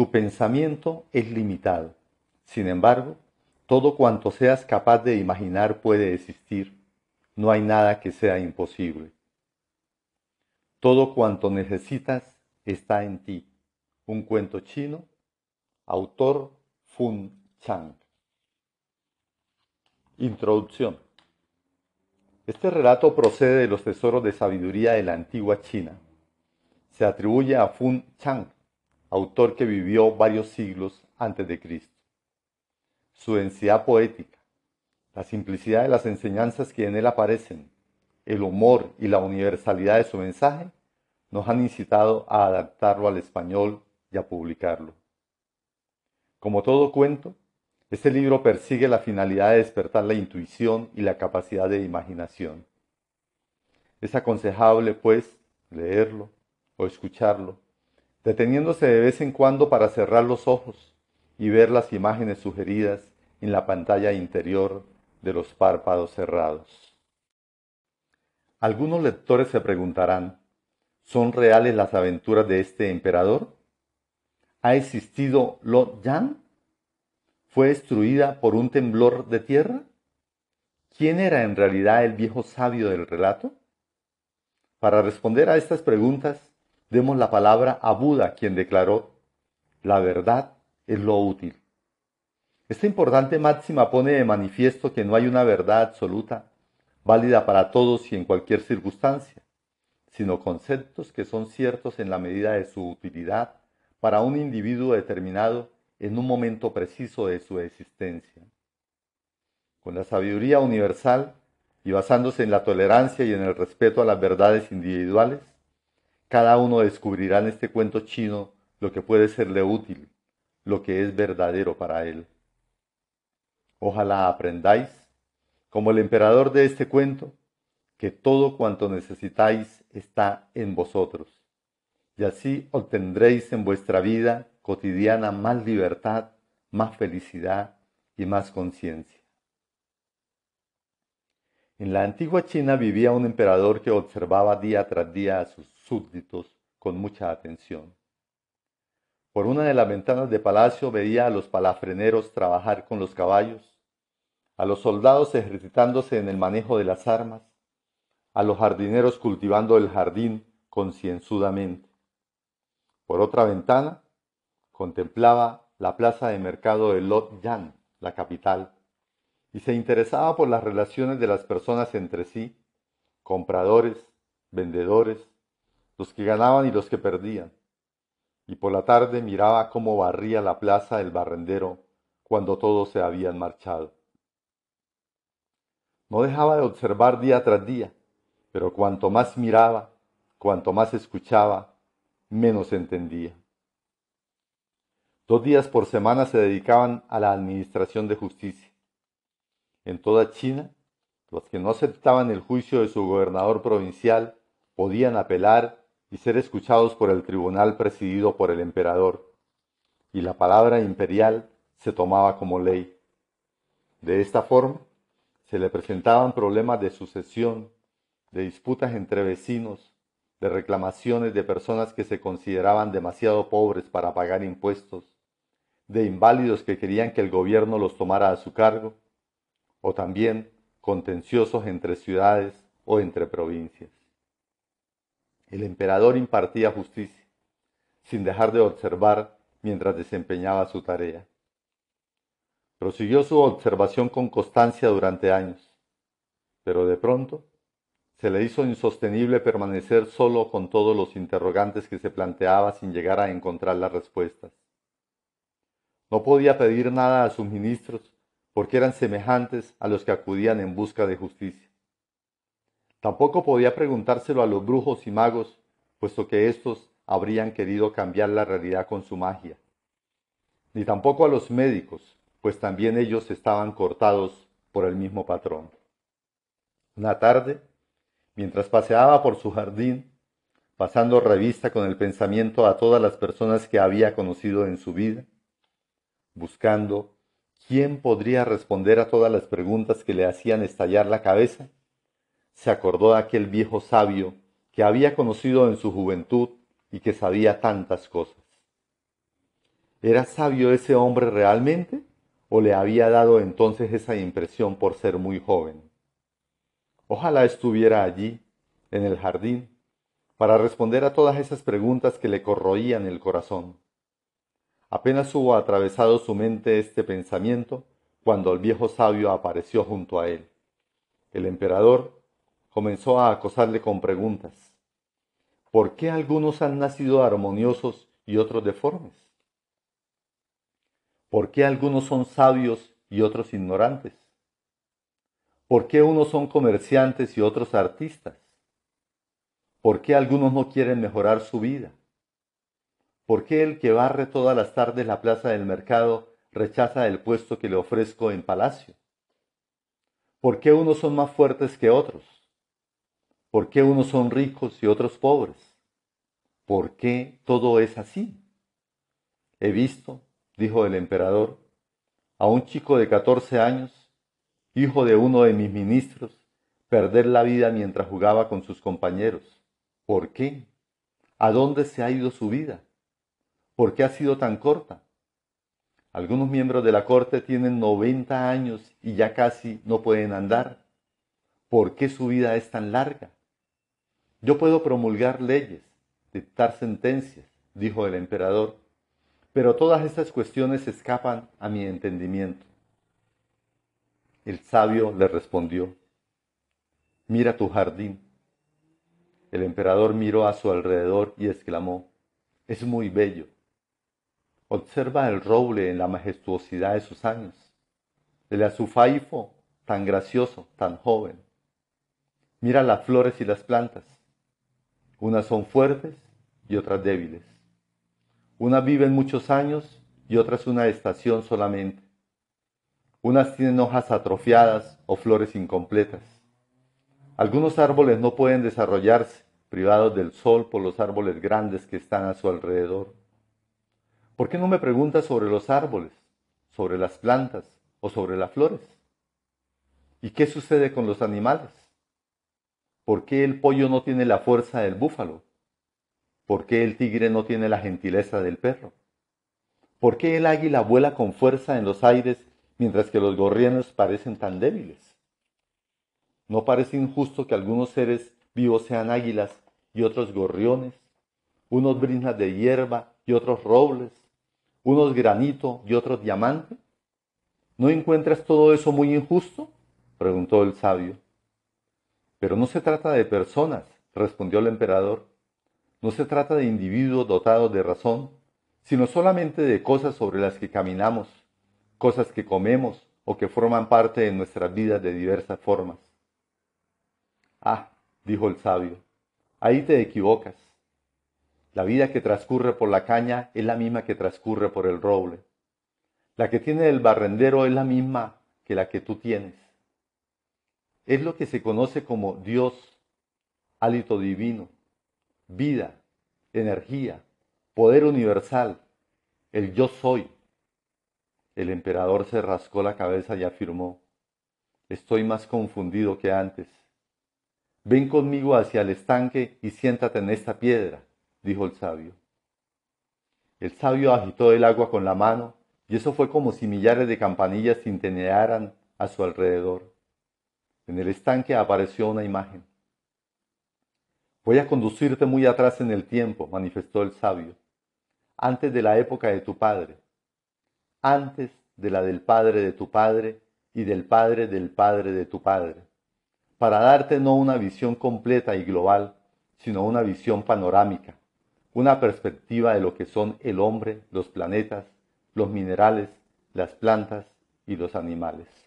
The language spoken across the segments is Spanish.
Tu pensamiento es limitado. Sin embargo, todo cuanto seas capaz de imaginar puede existir. No hay nada que sea imposible. Todo cuanto necesitas está en ti. Un cuento chino. Autor Fun Chang. Introducción. Este relato procede de los tesoros de sabiduría de la antigua China. Se atribuye a Fun Chang, autor que vivió varios siglos antes de Cristo. Su densidad poética, la simplicidad de las enseñanzas que en él aparecen, el humor y la universalidad de su mensaje nos han incitado a adaptarlo al español y a publicarlo. Como todo cuento, este libro persigue la finalidad de despertar la intuición y la capacidad de imaginación. Es aconsejable, pues, leerlo o escucharlo, deteniéndose de vez en cuando para cerrar los ojos y ver las imágenes sugeridas en la pantalla interior de los párpados cerrados. Algunos lectores se preguntarán, ¿son reales las aventuras de este emperador? ¿Ha existido Lo Yan? ¿Fue destruida por un temblor de tierra? ¿Quién era en realidad el viejo sabio del relato? Para responder a estas preguntas, demos la palabra a Buda, quien declaró, la verdad es lo útil. Esta importante máxima pone de manifiesto que no hay una verdad absoluta, válida para todos y en cualquier circunstancia, sino conceptos que son ciertos en la medida de su utilidad para un individuo determinado en un momento preciso de su existencia. Con la sabiduría universal y basándose en la tolerancia y en el respeto a las verdades individuales, cada uno descubrirá en este cuento chino lo que puede serle útil, lo que es verdadero para él. Ojalá aprendáis, como el emperador de este cuento, que todo cuanto necesitáis está en vosotros, y así obtendréis en vuestra vida cotidiana más libertad, más felicidad y más conciencia. En la antigua China vivía un emperador que observaba día tras día a sus súbditos con mucha atención. Por una de las ventanas de palacio veía a los palafreneros trabajar con los caballos, a los soldados ejercitándose en el manejo de las armas, a los jardineros cultivando el jardín concienzudamente. Por otra ventana contemplaba la plaza de mercado de Lot Yan, la capital, y se interesaba por las relaciones de las personas entre sí, compradores, vendedores, los que ganaban y los que perdían. Y por la tarde miraba cómo barría la plaza el barrendero cuando todos se habían marchado. No dejaba de observar día tras día, pero cuanto más miraba, cuanto más escuchaba, menos entendía. Dos días por semana se dedicaban a la administración de justicia. En toda China, los que no aceptaban el juicio de su gobernador provincial podían apelar y ser escuchados por el tribunal presidido por el emperador, y la palabra imperial se tomaba como ley. De esta forma, se le presentaban problemas de sucesión, de disputas entre vecinos, de reclamaciones de personas que se consideraban demasiado pobres para pagar impuestos, de inválidos que querían que el gobierno los tomara a su cargo, o también contenciosos entre ciudades o entre provincias. El emperador impartía justicia, sin dejar de observar mientras desempeñaba su tarea. Prosiguió su observación con constancia durante años, pero de pronto se le hizo insostenible permanecer solo con todos los interrogantes que se planteaba sin llegar a encontrar las respuestas. No podía pedir nada a sus ministros porque eran semejantes a los que acudían en busca de justicia. Tampoco podía preguntárselo a los brujos y magos, puesto que éstos habrían querido cambiar la realidad con su magia. Ni tampoco a los médicos, pues también ellos estaban cortados por el mismo patrón. Una tarde, mientras paseaba por su jardín, pasando revista con el pensamiento a todas las personas que había conocido en su vida, buscando quién podría responder a todas las preguntas que le hacían estallar la cabeza, se acordó de aquel viejo sabio que había conocido en su juventud y que sabía tantas cosas. ¿Era sabio ese hombre realmente o le había dado entonces esa impresión por ser muy joven? Ojalá estuviera allí, en el jardín, para responder a todas esas preguntas que le corroían el corazón. Apenas hubo atravesado su mente este pensamiento cuando el viejo sabio apareció junto a él. El emperador comenzó a acosarle con preguntas. ¿Por qué algunos han nacido armoniosos y otros deformes? ¿Por qué algunos son sabios y otros ignorantes? ¿Por qué unos son comerciantes y otros artistas? ¿Por qué algunos no quieren mejorar su vida? ¿Por qué el que barre todas las tardes la plaza del mercado rechaza el puesto que le ofrezco en palacio? ¿Por qué unos son más fuertes que otros? ¿Por qué unos son ricos y otros pobres? ¿Por qué todo es así? He visto, dijo el emperador, a un chico de catorce años, hijo de uno de mis ministros, perder la vida mientras jugaba con sus compañeros. ¿Por qué? ¿A dónde se ha ido su vida? ¿Por qué ha sido tan corta? Algunos miembros de la corte tienen 90 años y ya casi no pueden andar. ¿Por qué su vida es tan larga? Yo puedo promulgar leyes, dictar sentencias, dijo el emperador, pero todas estas cuestiones escapan a mi entendimiento. El sabio le respondió, mira tu jardín. El emperador miró a su alrededor y exclamó, es muy bello. Observa el roble en la majestuosidad de sus años, el azufaifo tan gracioso, tan joven. Mira las flores y las plantas. Unas son fuertes y otras débiles. Unas viven muchos años y otras una estación solamente. Unas tienen hojas atrofiadas o flores incompletas. Algunos árboles no pueden desarrollarse, privados del sol por los árboles grandes que están a su alrededor. ¿Por qué no me preguntas sobre los árboles, sobre las plantas o sobre las flores? ¿Y qué sucede con los animales? ¿Por qué el pollo no tiene la fuerza del búfalo? ¿Por qué el tigre no tiene la gentileza del perro? ¿Por qué el águila vuela con fuerza en los aires mientras que los gorriones parecen tan débiles? ¿No parece injusto que algunos seres vivos sean águilas y otros gorriones, unos brisnas de hierba y otros robles, unos granito y otros diamante? ¿No encuentras todo eso muy injusto? preguntó el sabio. Pero no se trata de personas, respondió el emperador. No se trata de individuos dotados de razón, sino solamente de cosas sobre las que caminamos, cosas que comemos o que forman parte de nuestras vidas de diversas formas. Ah, dijo el sabio, ahí te equivocas. La vida que transcurre por la caña es la misma que transcurre por el roble. La que tiene el barrendero es la misma que la que tú tienes. Es lo que se conoce como Dios, hálito divino, vida, energía, poder universal, el yo soy. El emperador se rascó la cabeza y afirmó, estoy más confundido que antes. Ven conmigo hacia el estanque y siéntate en esta piedra dijo el sabio. El sabio agitó el agua con la mano, y eso fue como si millares de campanillas tintinearan a su alrededor. En el estanque apareció una imagen. Voy a conducirte muy atrás en el tiempo, manifestó el sabio, antes de la época de tu padre, antes de la del padre de tu padre y del padre del padre de tu padre, para darte no una visión completa y global, sino una visión panorámica, una perspectiva de lo que son el hombre, los planetas, los minerales, las plantas y los animales.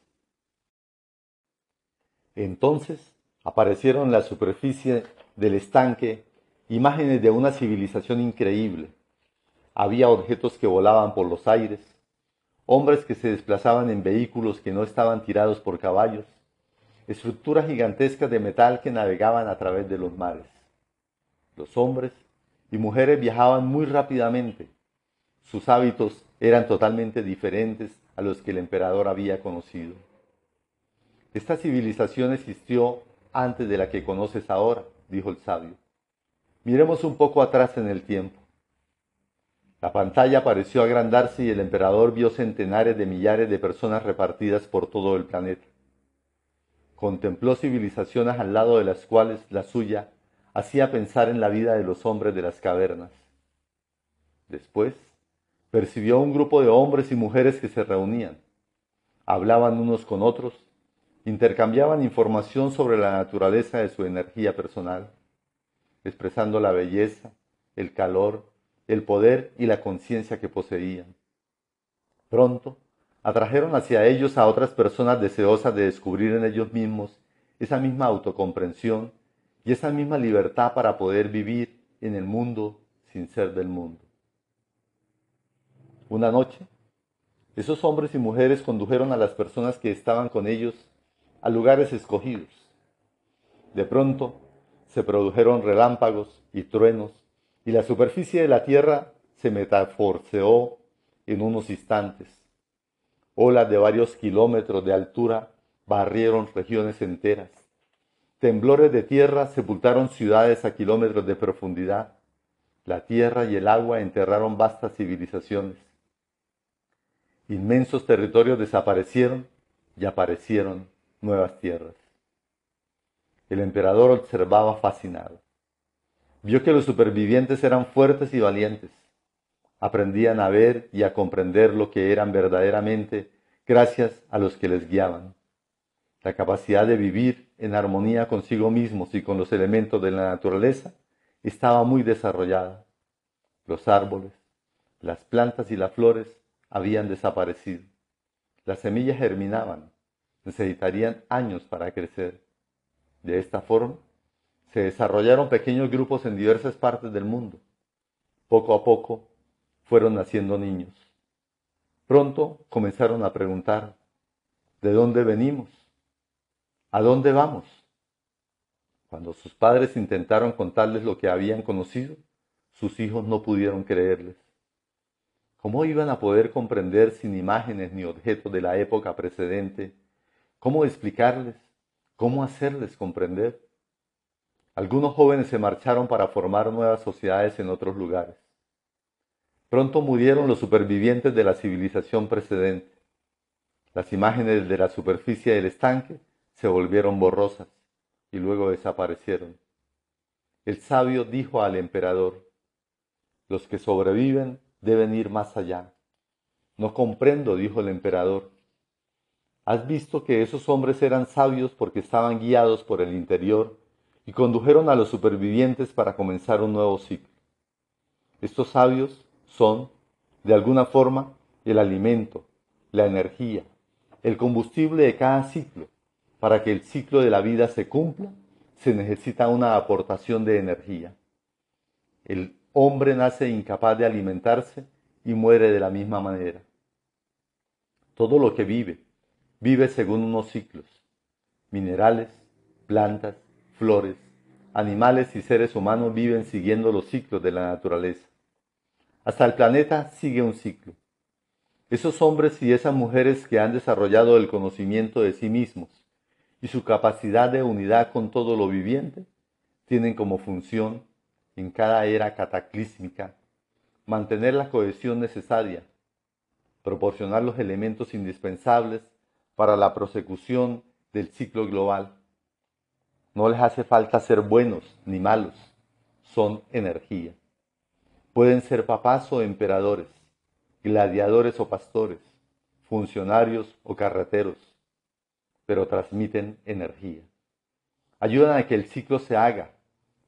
Entonces aparecieron en la superficie del estanque imágenes de una civilización increíble. Había objetos que volaban por los aires, hombres que se desplazaban en vehículos que no estaban tirados por caballos, estructuras gigantescas de metal que navegaban a través de los mares. Los hombres y mujeres viajaban muy rápidamente. Sus hábitos eran totalmente diferentes a los que el emperador había conocido. Esta civilización existió antes de la que conoces ahora, dijo el sabio. Miremos un poco atrás en el tiempo. La pantalla pareció agrandarse y el emperador vio centenares de millares de personas repartidas por todo el planeta. Contempló civilizaciones al lado de las cuales la suya hacía pensar en la vida de los hombres de las cavernas. Después, percibió un grupo de hombres y mujeres que se reunían, hablaban unos con otros, intercambiaban información sobre la naturaleza de su energía personal, expresando la belleza, el calor, el poder y la conciencia que poseían. Pronto, atrajeron hacia ellos a otras personas deseosas de descubrir en ellos mismos esa misma autocomprensión y esa misma libertad para poder vivir en el mundo sin ser del mundo. Una noche, esos hombres y mujeres condujeron a las personas que estaban con ellos a lugares escogidos. De pronto se produjeron relámpagos y truenos y la superficie de la tierra se metaforceó en unos instantes. Olas de varios kilómetros de altura barrieron regiones enteras. Temblores de tierra sepultaron ciudades a kilómetros de profundidad. La tierra y el agua enterraron vastas civilizaciones. Inmensos territorios desaparecieron y aparecieron nuevas tierras. El emperador observaba fascinado. Vio que los supervivientes eran fuertes y valientes. Aprendían a ver y a comprender lo que eran verdaderamente gracias a los que les guiaban. La capacidad de vivir en armonía consigo mismos y con los elementos de la naturaleza estaba muy desarrollada. Los árboles, las plantas y las flores habían desaparecido. Las semillas germinaban, necesitarían años para crecer. De esta forma, se desarrollaron pequeños grupos en diversas partes del mundo. Poco a poco fueron naciendo niños. Pronto comenzaron a preguntar, ¿de dónde venimos? ¿A dónde vamos? Cuando sus padres intentaron contarles lo que habían conocido, sus hijos no pudieron creerles. ¿Cómo iban a poder comprender sin imágenes ni objetos de la época precedente? ¿Cómo explicarles? ¿Cómo hacerles comprender? Algunos jóvenes se marcharon para formar nuevas sociedades en otros lugares. Pronto murieron los supervivientes de la civilización precedente. Las imágenes de la superficie del estanque se volvieron borrosas y luego desaparecieron. El sabio dijo al emperador, los que sobreviven deben ir más allá. No comprendo, dijo el emperador. Has visto que esos hombres eran sabios porque estaban guiados por el interior y condujeron a los supervivientes para comenzar un nuevo ciclo. Estos sabios son, de alguna forma, el alimento, la energía, el combustible de cada ciclo. Para que el ciclo de la vida se cumpla, se necesita una aportación de energía. El hombre nace incapaz de alimentarse y muere de la misma manera. Todo lo que vive, vive según unos ciclos. Minerales, plantas, flores, animales y seres humanos viven siguiendo los ciclos de la naturaleza. Hasta el planeta sigue un ciclo. Esos hombres y esas mujeres que han desarrollado el conocimiento de sí mismos y su capacidad de unidad con todo lo viviente tienen como función en cada era cataclísmica, mantener la cohesión necesaria, proporcionar los elementos indispensables para la prosecución del ciclo global. No les hace falta ser buenos ni malos, son energía. Pueden ser papás o emperadores, gladiadores o pastores, funcionarios o carreteros, pero transmiten energía. Ayudan a que el ciclo se haga,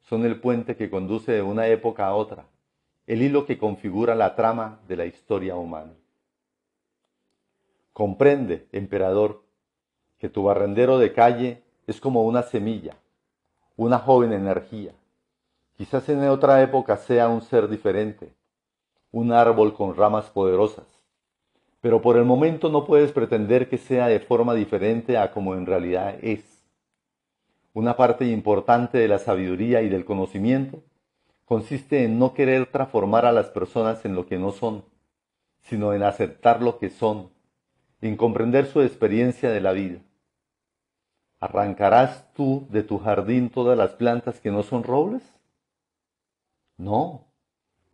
son el puente que conduce de una época a otra, el hilo que configura la trama de la historia humana. Comprende, emperador, que tu barrendero de calle es como una semilla, una joven energía. Quizás en otra época sea un ser diferente, un árbol con ramas poderosas, pero por el momento no puedes pretender que sea de forma diferente a como en realidad es. Una parte importante de la sabiduría y del conocimiento consiste en no querer transformar a las personas en lo que no son, sino en aceptar lo que son, en comprender su experiencia de la vida. ¿Arrancarás tú de tu jardín todas las plantas que no son robles? No,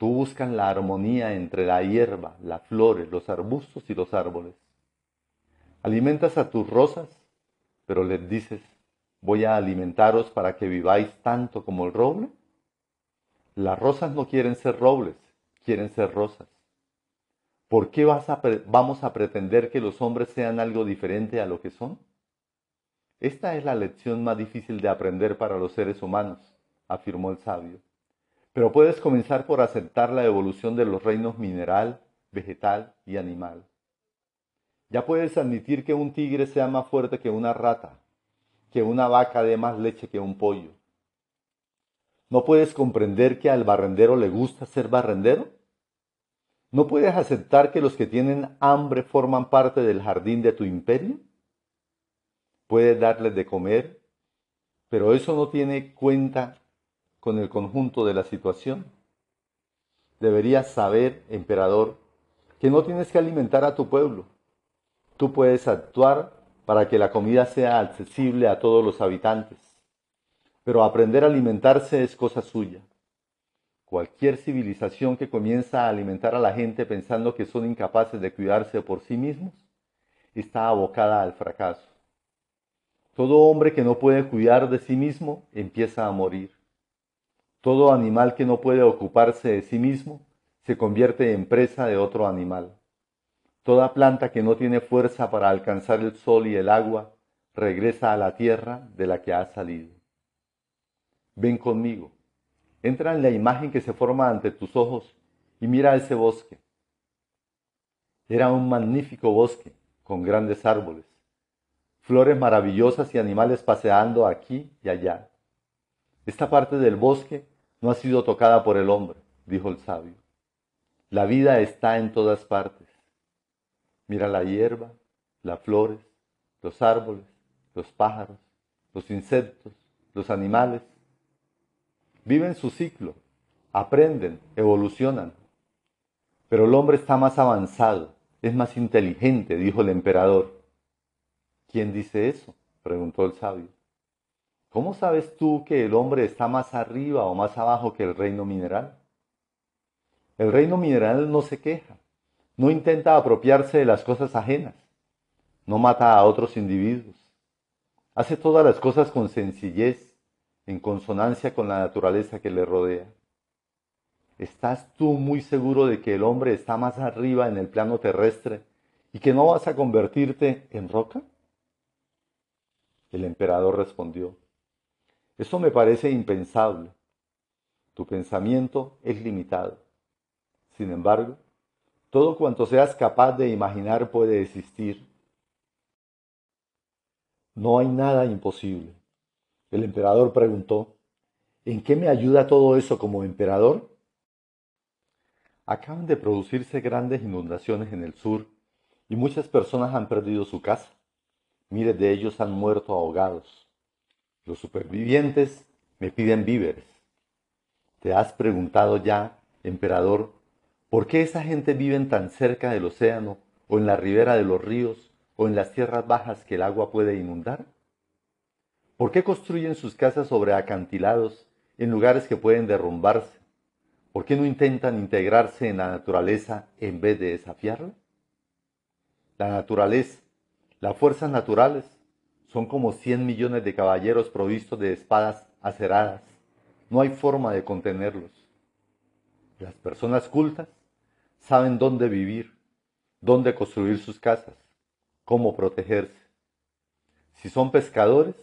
Tú buscas la armonía entre la hierba, las flores, los arbustos y los árboles. Alimentas a tus rosas, pero les dices, voy a alimentaros para que viváis tanto como el roble. Las rosas no quieren ser robles, quieren ser rosas. ¿Por qué vamos a pretender que los hombres sean algo diferente a lo que son? Esta es la lección más difícil de aprender para los seres humanos, afirmó el sabio. Pero puedes comenzar por aceptar la evolución de los reinos mineral, vegetal y animal. Ya puedes admitir que un tigre sea más fuerte que una rata, que una vaca dé más leche que un pollo. ¿No puedes comprender que al barrendero le gusta ser barrendero? ¿No puedes aceptar que los que tienen hambre forman parte del jardín de tu imperio? Puedes darles de comer, pero eso no tiene cuenta con el conjunto de la situación. Deberías saber, emperador, que no tienes que alimentar a tu pueblo. Tú puedes actuar para que la comida sea accesible a todos los habitantes, pero aprender a alimentarse es cosa suya. Cualquier civilización que comienza a alimentar a la gente pensando que son incapaces de cuidarse por sí mismos está abocada al fracaso. Todo hombre que no puede cuidar de sí mismo empieza a morir. Todo animal que no puede ocuparse de sí mismo se convierte en presa de otro animal. Toda planta que no tiene fuerza para alcanzar el sol y el agua regresa a la tierra de la que ha salido. Ven conmigo Entra en la imagen que se forma ante tus ojos y mira ese bosque. Era un magnífico bosque con grandes árboles, flores maravillosas y animales paseando aquí y allá. Esta parte del bosque no ha sido tocada por el hombre, dijo el sabio. La vida está en todas partes. Mira la hierba, las flores, los árboles, los pájaros, los insectos, los animales, viven su ciclo, aprenden, evolucionan. Pero el hombre está más avanzado, es más inteligente, dijo el emperador. ¿Quién dice eso? preguntó el sabio. ¿Cómo sabes tú que el hombre está más arriba o más abajo que el reino mineral? El reino mineral no se queja, no intenta apropiarse de las cosas ajenas, no mata a otros individuos, hace todas las cosas con sencillez, en consonancia con la naturaleza que le rodea. ¿Estás tú muy seguro de que el hombre está más arriba en el plano terrestre y que no vas a convertirte en roca? El emperador respondió, eso me parece impensable. Tu pensamiento es limitado. Sin embargo, todo cuanto seas capaz de imaginar puede existir. No hay nada imposible. El emperador preguntó, ¿en qué me ayuda todo eso como emperador? Acaban de producirse grandes inundaciones en el sur y muchas personas han perdido su casa. Miles de ellos han muerto ahogados. Los supervivientes me piden víveres. ¿Te has preguntado ya, emperador, por qué esa gente vive tan cerca del océano o en la ribera de los ríos o en las tierras bajas que el agua puede inundar? ¿Por qué construyen sus casas sobre acantilados en lugares que pueden derrumbarse? ¿Por qué no intentan integrarse en la naturaleza en vez de desafiarla? La naturaleza, las fuerzas naturales, son como 100 millones de caballeros provistos de espadas aceradas. No hay forma de contenerlos. Las personas cultas saben dónde vivir, dónde construir sus casas, cómo protegerse. Si son pescadores,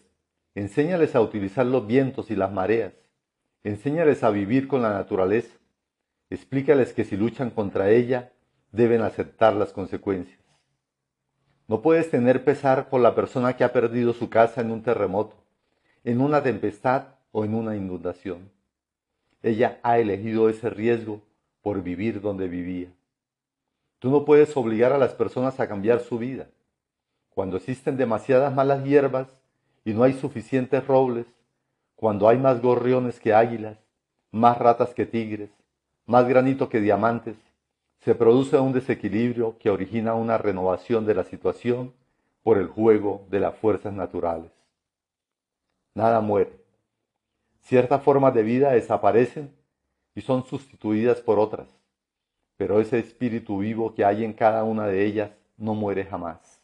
Enséñales a utilizar los vientos y las mareas. Enséñales a vivir con la naturaleza. Explícales que si luchan contra ella, deben aceptar las consecuencias. No puedes tener pesar por la persona que ha perdido su casa en un terremoto, en una tempestad o en una inundación. Ella ha elegido ese riesgo por vivir donde vivía. Tú no puedes obligar a las personas a cambiar su vida. Cuando existen demasiadas malas hierbas, y no hay suficientes robles, cuando hay más gorriones que águilas, más ratas que tigres, más granito que diamantes, se produce un desequilibrio que origina una renovación de la situación por el juego de las fuerzas naturales. Nada muere. Ciertas formas de vida desaparecen y son sustituidas por otras, pero ese espíritu vivo que hay en cada una de ellas no muere jamás.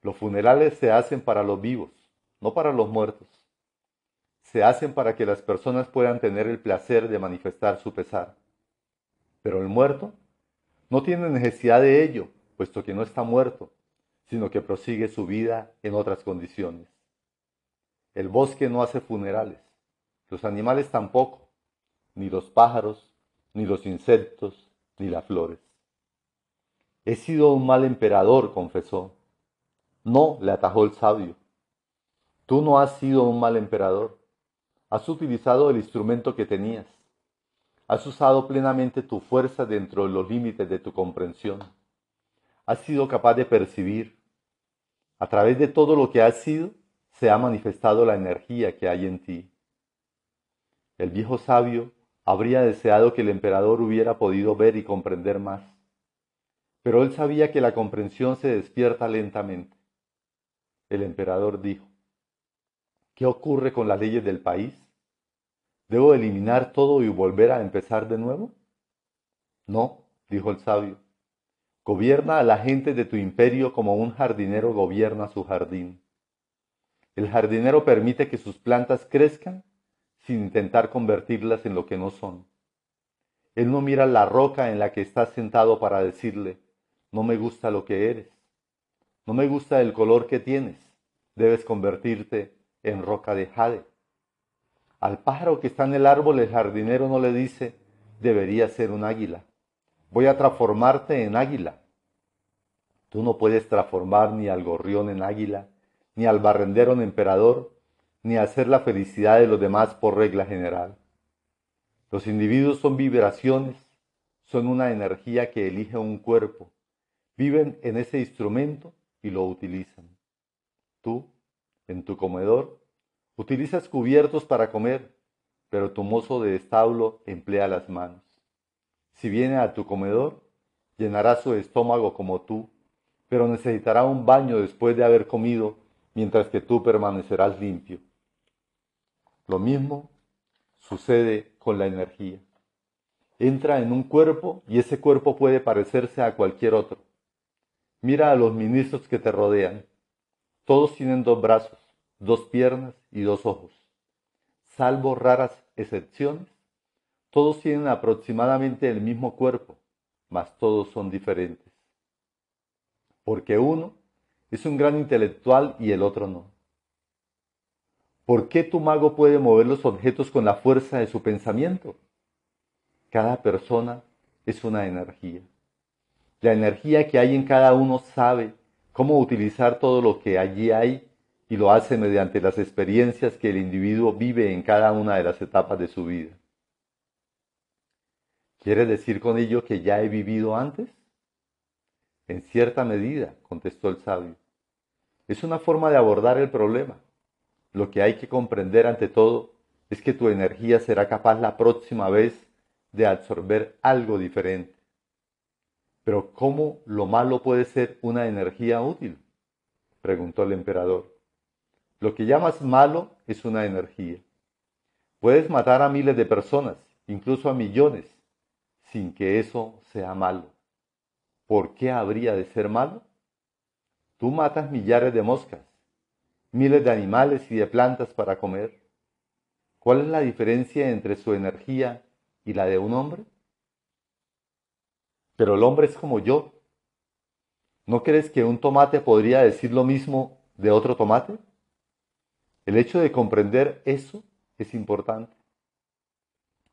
Los funerales se hacen para los vivos, no para los muertos. Se hacen para que las personas puedan tener el placer de manifestar su pesar. Pero el muerto no tiene necesidad de ello, puesto que no está muerto, sino que prosigue su vida en otras condiciones. El bosque no hace funerales, los animales tampoco, ni los pájaros, ni los insectos, ni las flores. He sido un mal emperador, confesó. No, le atajó el sabio. Tú no has sido un mal emperador. Has utilizado el instrumento que tenías. Has usado plenamente tu fuerza dentro de los límites de tu comprensión. Has sido capaz de percibir. A través de todo lo que has sido, se ha manifestado la energía que hay en ti. El viejo sabio habría deseado que el emperador hubiera podido ver y comprender más, pero él sabía que la comprensión se despierta lentamente. El emperador dijo, ¿qué ocurre con las leyes del país? ¿Debo eliminar todo y volver a empezar de nuevo? No, dijo el sabio, gobierna a la gente de tu imperio como un jardinero gobierna su jardín. El jardinero permite que sus plantas crezcan sin intentar convertirlas en lo que no son. Él no mira la roca en la que estás sentado para decirle, no me gusta lo que eres, no me gusta el color que tienes, debes convertirte en roca de jade. Al pájaro que está en el árbol el jardinero no le dice, debería ser un águila, voy a transformarte en águila. Tú no puedes transformar ni al gorrión en águila, ni al barrendero en emperador, ni hacer la felicidad de los demás por regla general. Los individuos son vibraciones, son una energía que elige un cuerpo, viven en ese instrumento y lo utilizan. Tú, en tu comedor, utilizas cubiertos para comer, pero tu mozo de establo emplea las manos. Si viene a tu comedor, llenará su estómago como tú, pero necesitará un baño después de haber comido mientras que tú permanecerás limpio. Lo mismo sucede con la energía. Entra en un cuerpo y ese cuerpo puede parecerse a cualquier otro. Mira a los ministros que te rodean. Todos tienen dos brazos, dos piernas y dos ojos. Salvo raras excepciones, todos tienen aproximadamente el mismo cuerpo, mas todos son diferentes. Porque uno es un gran intelectual y el otro no. ¿Por qué tu mago puede mover los objetos con la fuerza de su pensamiento? Cada persona es una energía. La energía que hay en cada uno sabe cómo utilizar todo lo que allí hay y lo hace mediante las experiencias que el individuo vive en cada una de las etapas de su vida. ¿Quiere decir con ello que ya he vivido antes? En cierta medida, contestó el sabio. Es una forma de abordar el problema. Lo que hay que comprender ante todo es que tu energía será capaz la próxima vez de absorber algo diferente. Pero ¿cómo lo malo puede ser una energía útil? preguntó el emperador. Lo que llamas malo es una energía. Puedes matar a miles de personas, incluso a millones, sin que eso sea malo. ¿por qué habría de ser malo? Tú matas millares de moscas, miles de animales y de plantas para comer. ¿Cuál es la diferencia entre su energía y la de un hombre? Pero el hombre es como yo. ¿No crees que un tomate podría decir lo mismo de otro tomate? El hecho de comprender eso es importante.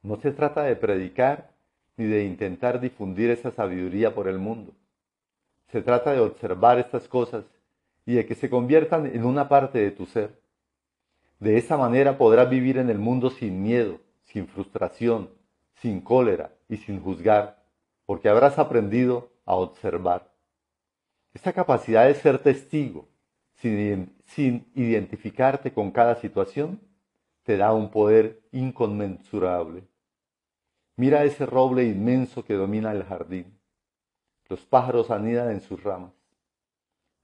No se trata de predicar ni de intentar difundir esa sabiduría por el mundo. Se trata de observar estas cosas y de que se conviertan en una parte de tu ser. De esa manera podrás vivir en el mundo sin miedo, sin frustración, sin cólera y sin juzgar, porque habrás aprendido a observar. Esta capacidad de ser testigo, sin, sin identificarte con cada situación, te da un poder inconmensurable. Mira ese roble inmenso que domina el jardín. Los pájaros anidan en sus ramas.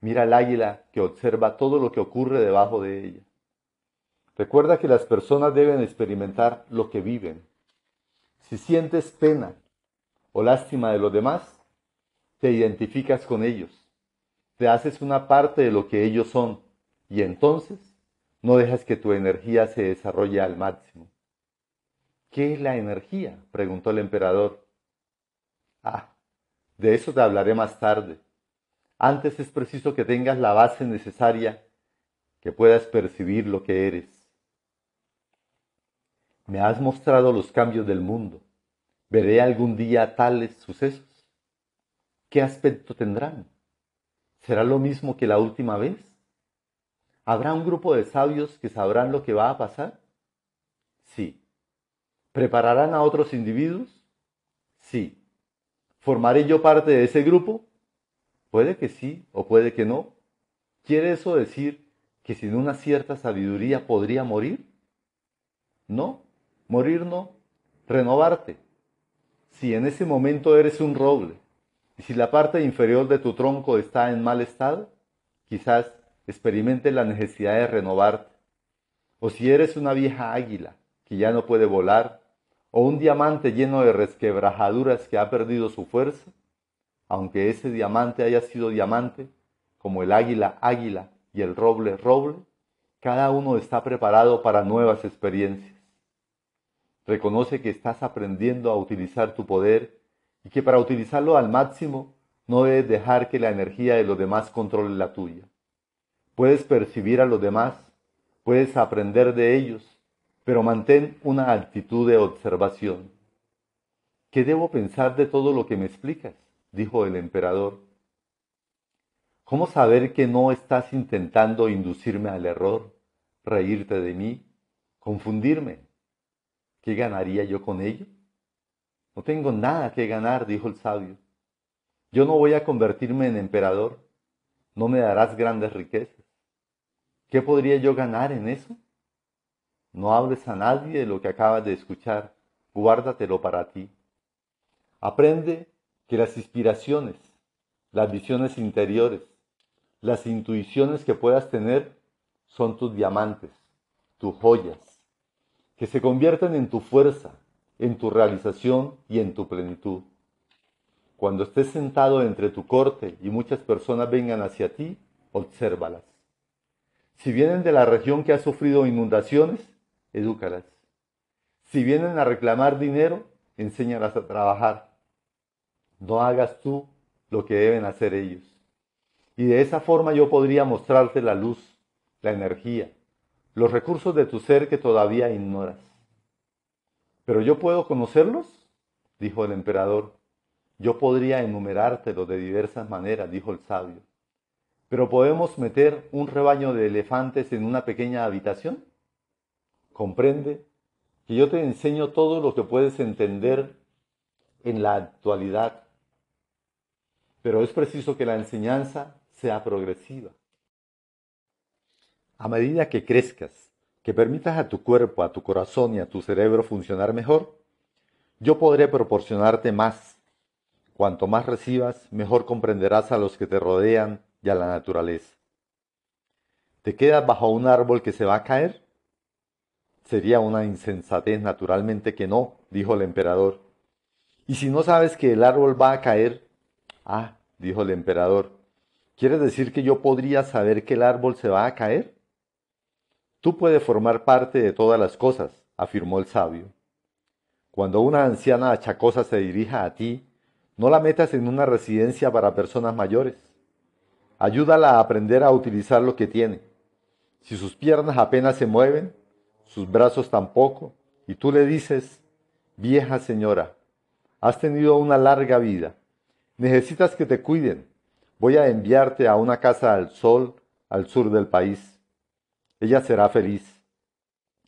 Mira el águila que observa todo lo que ocurre debajo de ella. Recuerda que las personas deben experimentar lo que viven. Si sientes pena o lástima de los demás, te identificas con ellos, te haces una parte de lo que ellos son y entonces no dejas que tu energía se desarrolle al máximo. ¿Qué es la energía? preguntó el emperador. Ah, de eso te hablaré más tarde. Antes es preciso que tengas la base necesaria, que puedas percibir lo que eres. Me has mostrado los cambios del mundo. ¿Veré algún día tales sucesos? ¿Qué aspecto tendrán? ¿Será lo mismo que la última vez? ¿Habrá un grupo de sabios que sabrán lo que va a pasar? Sí. ¿Prepararán a otros individuos? Sí. ¿Formaré yo parte de ese grupo? Puede que sí o puede que no. ¿Quiere eso decir que sin una cierta sabiduría podría morir? No, morir no, renovarte. Si en ese momento eres un roble y si la parte inferior de tu tronco está en mal estado, quizás experimente la necesidad de renovarte. O si eres una vieja águila que ya no puede volar, o un diamante lleno de resquebrajaduras que ha perdido su fuerza, aunque ese diamante haya sido diamante, como el águila águila y el roble roble, cada uno está preparado para nuevas experiencias. Reconoce que estás aprendiendo a utilizar tu poder y que para utilizarlo al máximo no debes dejar que la energía de los demás controle la tuya. Puedes percibir a los demás, puedes aprender de ellos, pero mantén una actitud de observación. ¿Qué debo pensar de todo lo que me explicas? dijo el emperador. ¿Cómo saber que no estás intentando inducirme al error, reírte de mí, confundirme? ¿Qué ganaría yo con ello? No tengo nada que ganar, dijo el sabio. Yo no voy a convertirme en emperador, no me darás grandes riquezas. ¿Qué podría yo ganar en eso? No hables a nadie de lo que acabas de escuchar, guárdatelo para ti. Aprende que las inspiraciones, las visiones interiores, las intuiciones que puedas tener son tus diamantes, tus joyas, que se convierten en tu fuerza, en tu realización y en tu plenitud. Cuando estés sentado entre tu corte y muchas personas vengan hacia ti, obsérvalas. Si vienen de la región que ha sufrido inundaciones, edúcalas. Si vienen a reclamar dinero, enséñalas a trabajar. No hagas tú lo que deben hacer ellos. Y de esa forma yo podría mostrarte la luz, la energía, los recursos de tu ser que todavía ignoras. ¿Pero yo puedo conocerlos? dijo el emperador. Yo podría enumerártelos de diversas maneras, dijo el sabio. ¿Pero podemos meter un rebaño de elefantes en una pequeña habitación? Comprende que yo te enseño todo lo que puedes entender en la actualidad, pero es preciso que la enseñanza sea progresiva. A medida que crezcas, que permitas a tu cuerpo, a tu corazón y a tu cerebro funcionar mejor, yo podré proporcionarte más. Cuanto más recibas, mejor comprenderás a los que te rodean y a la naturaleza. ¿Te quedas bajo un árbol que se va a caer? Sería una insensatez, naturalmente que no, dijo el emperador. Y si no sabes que el árbol va a caer, ah, dijo el emperador, ¿quieres decir que yo podría saber que el árbol se va a caer? Tú puedes formar parte de todas las cosas, afirmó el sabio. Cuando una anciana achacosa se dirija a ti, no la metas en una residencia para personas mayores. Ayúdala a aprender a utilizar lo que tiene. Si sus piernas apenas se mueven, sus brazos tampoco, y tú le dices, vieja señora, has tenido una larga vida, necesitas que te cuiden, voy a enviarte a una casa al sol al sur del país. Ella será feliz.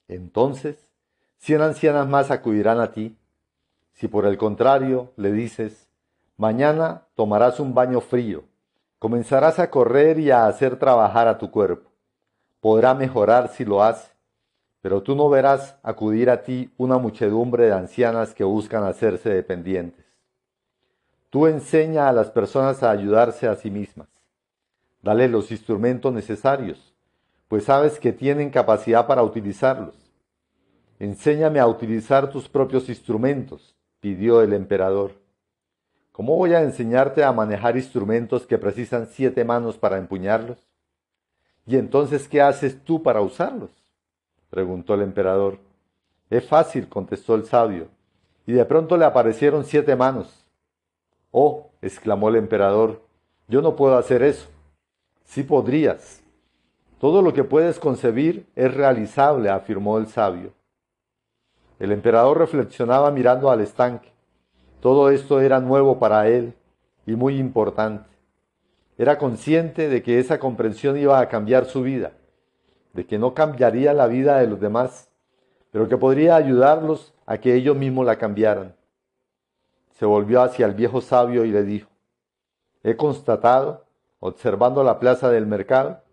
Entonces, cien ancianas más acudirán a ti. Si por el contrario le dices, mañana tomarás un baño frío, Comenzarás a correr y a hacer trabajar a tu cuerpo. Podrá mejorar si lo hace, pero tú no verás acudir a ti una muchedumbre de ancianas que buscan hacerse dependientes. Tú enseña a las personas a ayudarse a sí mismas. Dale los instrumentos necesarios, pues sabes que tienen capacidad para utilizarlos. Enséñame a utilizar tus propios instrumentos, pidió el emperador. ¿Cómo voy a enseñarte a manejar instrumentos que precisan siete manos para empuñarlos? ¿Y entonces qué haces tú para usarlos? preguntó el emperador. Es fácil, contestó el sabio, y de pronto le aparecieron siete manos. Oh, exclamó el emperador, yo no puedo hacer eso. Sí podrías. Todo lo que puedes concebir es realizable, afirmó el sabio. El emperador reflexionaba mirando al estanque. Todo esto era nuevo para él y muy importante. Era consciente de que esa comprensión iba a cambiar su vida, de que no cambiaría la vida de los demás, pero que podría ayudarlos a que ellos mismos la cambiaran. Se volvió hacia el viejo sabio y le dijo, he constatado, observando la plaza del mercado,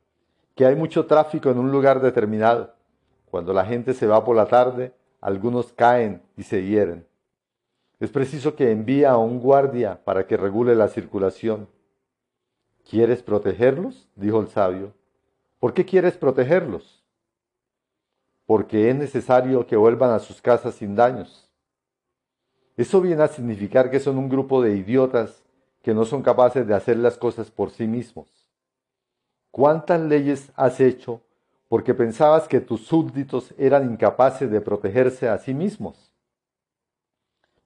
que hay mucho tráfico en un lugar determinado. Cuando la gente se va por la tarde, algunos caen y se hieren. Es preciso que envíe a un guardia para que regule la circulación. ¿Quieres protegerlos? dijo el sabio. ¿Por qué quieres protegerlos? Porque es necesario que vuelvan a sus casas sin daños. Eso viene a significar que son un grupo de idiotas que no son capaces de hacer las cosas por sí mismos. ¿Cuántas leyes has hecho porque pensabas que tus súbditos eran incapaces de protegerse a sí mismos.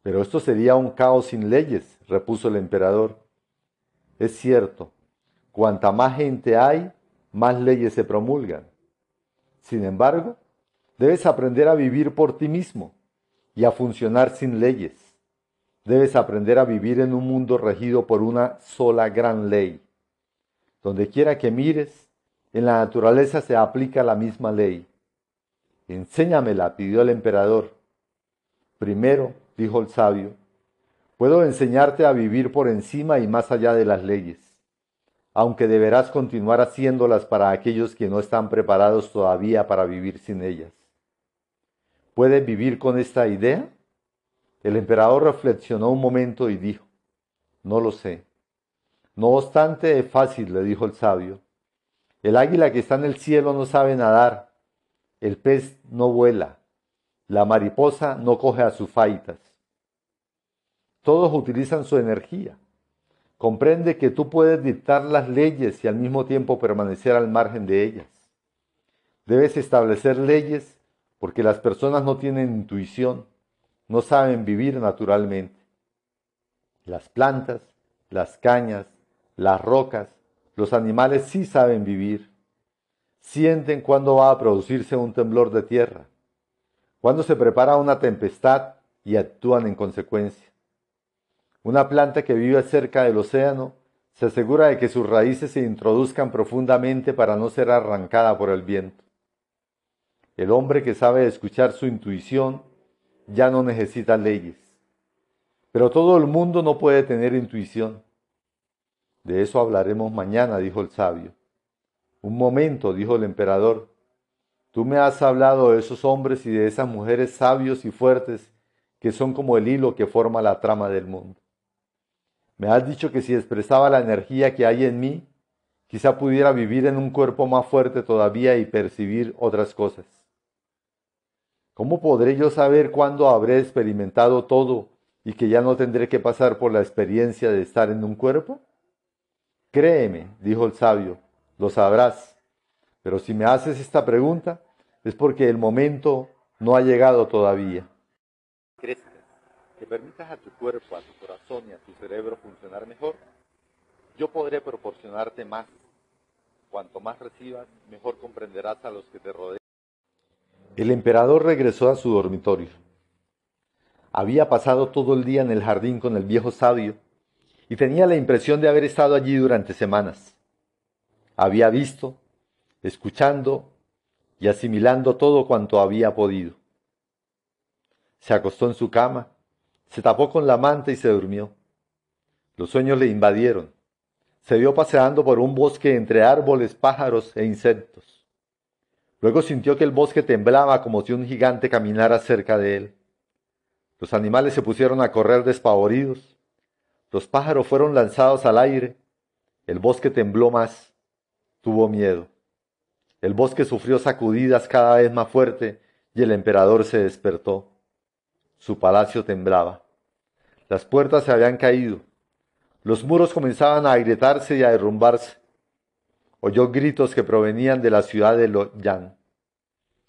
Pero esto sería un caos sin leyes, repuso el emperador. Es cierto, cuanta más gente hay, más leyes se promulgan. Sin embargo, debes aprender a vivir por ti mismo y a funcionar sin leyes. Debes aprender a vivir en un mundo regido por una sola gran ley. Donde quiera que mires, en la naturaleza se aplica la misma ley. Enséñamela, pidió el emperador. Primero, dijo el sabio, puedo enseñarte a vivir por encima y más allá de las leyes, aunque deberás continuar haciéndolas para aquellos que no están preparados todavía para vivir sin ellas. ¿Puedes vivir con esta idea? El emperador reflexionó un momento y dijo, no lo sé. No obstante, es fácil, le dijo el sabio. El águila que está en el cielo no sabe nadar, el pez no vuela, la mariposa no coge a sus faitas. Todos utilizan su energía. Comprende que tú puedes dictar las leyes y al mismo tiempo permanecer al margen de ellas. Debes establecer leyes porque las personas no tienen intuición, no saben vivir naturalmente. Las plantas, las cañas, las rocas, los animales sí saben vivir. Sienten cuándo va a producirse un temblor de tierra, cuándo se prepara una tempestad y actúan en consecuencia. Una planta que vive cerca del océano se asegura de que sus raíces se introduzcan profundamente para no ser arrancada por el viento. El hombre que sabe escuchar su intuición ya no necesita leyes. Pero todo el mundo no puede tener intuición. De eso hablaremos mañana, dijo el sabio. Un momento, dijo el emperador. Tú me has hablado de esos hombres y de esas mujeres sabios y fuertes que son como el hilo que forma la trama del mundo. Me has dicho que si expresaba la energía que hay en mí, quizá pudiera vivir en un cuerpo más fuerte todavía y percibir otras cosas. ¿Cómo podré yo saber cuándo habré experimentado todo y que ya no tendré que pasar por la experiencia de estar en un cuerpo? Créeme, dijo el sabio, lo sabrás. Pero si me haces esta pregunta, es porque el momento no ha llegado todavía. ¿Crees que permitas a tu cuerpo, a tu corazón y a tu cerebro funcionar mejor, yo podré proporcionarte más. Cuanto más recibas, mejor comprenderás a los que te rodean. El emperador regresó a su dormitorio. Había pasado todo el día en el jardín con el viejo sabio y tenía la impresión de haber estado allí durante semanas. Había visto, escuchando y asimilando todo cuanto había podido. Se acostó en su cama, se tapó con la manta y se durmió. Los sueños le invadieron. Se vio paseando por un bosque entre árboles, pájaros e insectos. Luego sintió que el bosque temblaba como si un gigante caminara cerca de él. Los animales se pusieron a correr despavoridos. Los pájaros fueron lanzados al aire. El bosque tembló más. Tuvo miedo. El bosque sufrió sacudidas cada vez más fuerte y el emperador se despertó. Su palacio temblaba. Las puertas se habían caído. Los muros comenzaban a agrietarse y a derrumbarse. Oyó gritos que provenían de la ciudad de Loyan.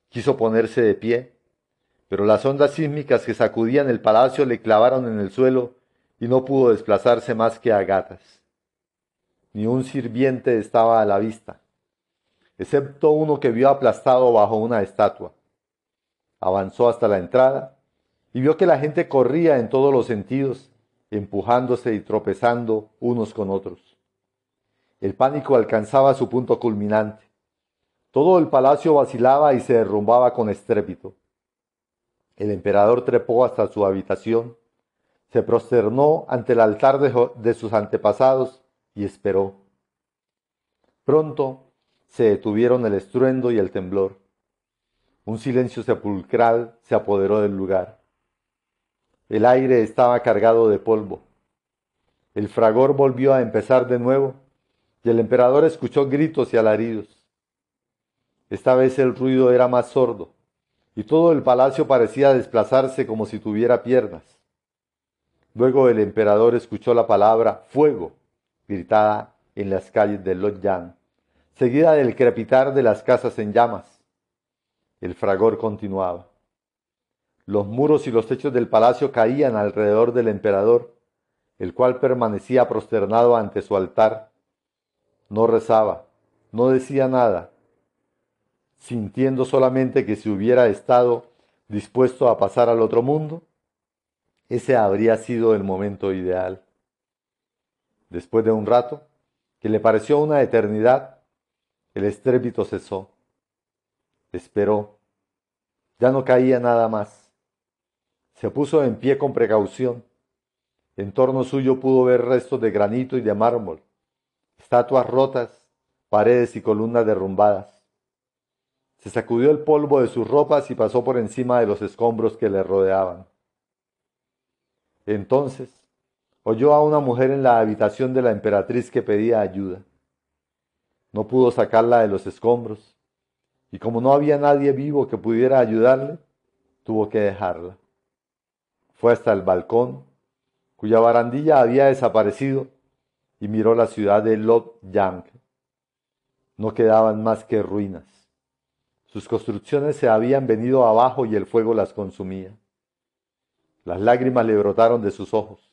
Quiso ponerse de pie, pero las ondas sísmicas que sacudían el palacio le clavaron en el suelo y no pudo desplazarse más que a gatas. Ni un sirviente estaba a la vista, excepto uno que vio aplastado bajo una estatua. Avanzó hasta la entrada y vio que la gente corría en todos los sentidos, empujándose y tropezando unos con otros. El pánico alcanzaba su punto culminante. Todo el palacio vacilaba y se derrumbaba con estrépito. El emperador trepó hasta su habitación, se prosternó ante el altar de, sus antepasados y esperó. Pronto se detuvieron el estruendo y el temblor. Un silencio sepulcral se apoderó del lugar. El aire estaba cargado de polvo. El fragor volvió a empezar de nuevo y el emperador escuchó gritos y alaridos. Esta vez el ruido era más sordo y todo el palacio parecía desplazarse como si tuviera piernas. Luego el emperador escuchó la palabra fuego gritada en las calles de Lodyan, seguida del crepitar de las casas en llamas. El fragor continuaba. Los muros y los techos del palacio caían alrededor del emperador, el cual permanecía prosternado ante su altar. No rezaba, no decía nada, sintiendo solamente que si hubiera estado dispuesto a pasar al otro mundo, ese habría sido el momento ideal. Después de un rato, que le pareció una eternidad, el estrépito cesó. Esperó. Ya no caía nada más. Se puso en pie con precaución. En torno suyo pudo ver restos de granito y de mármol, estatuas rotas, paredes y columnas derrumbadas. Se sacudió el polvo de sus ropas y pasó por encima de los escombros que le rodeaban. Entonces oyó a una mujer en la habitación de la emperatriz que pedía ayuda. No pudo sacarla de los escombros, y como no había nadie vivo que pudiera ayudarle, tuvo que dejarla. Fue hasta el balcón, cuya barandilla había desaparecido, y miró la ciudad de Lot Yang. No quedaban más que ruinas. Sus construcciones se habían venido abajo y el fuego las consumía. Las lágrimas le brotaron de sus ojos.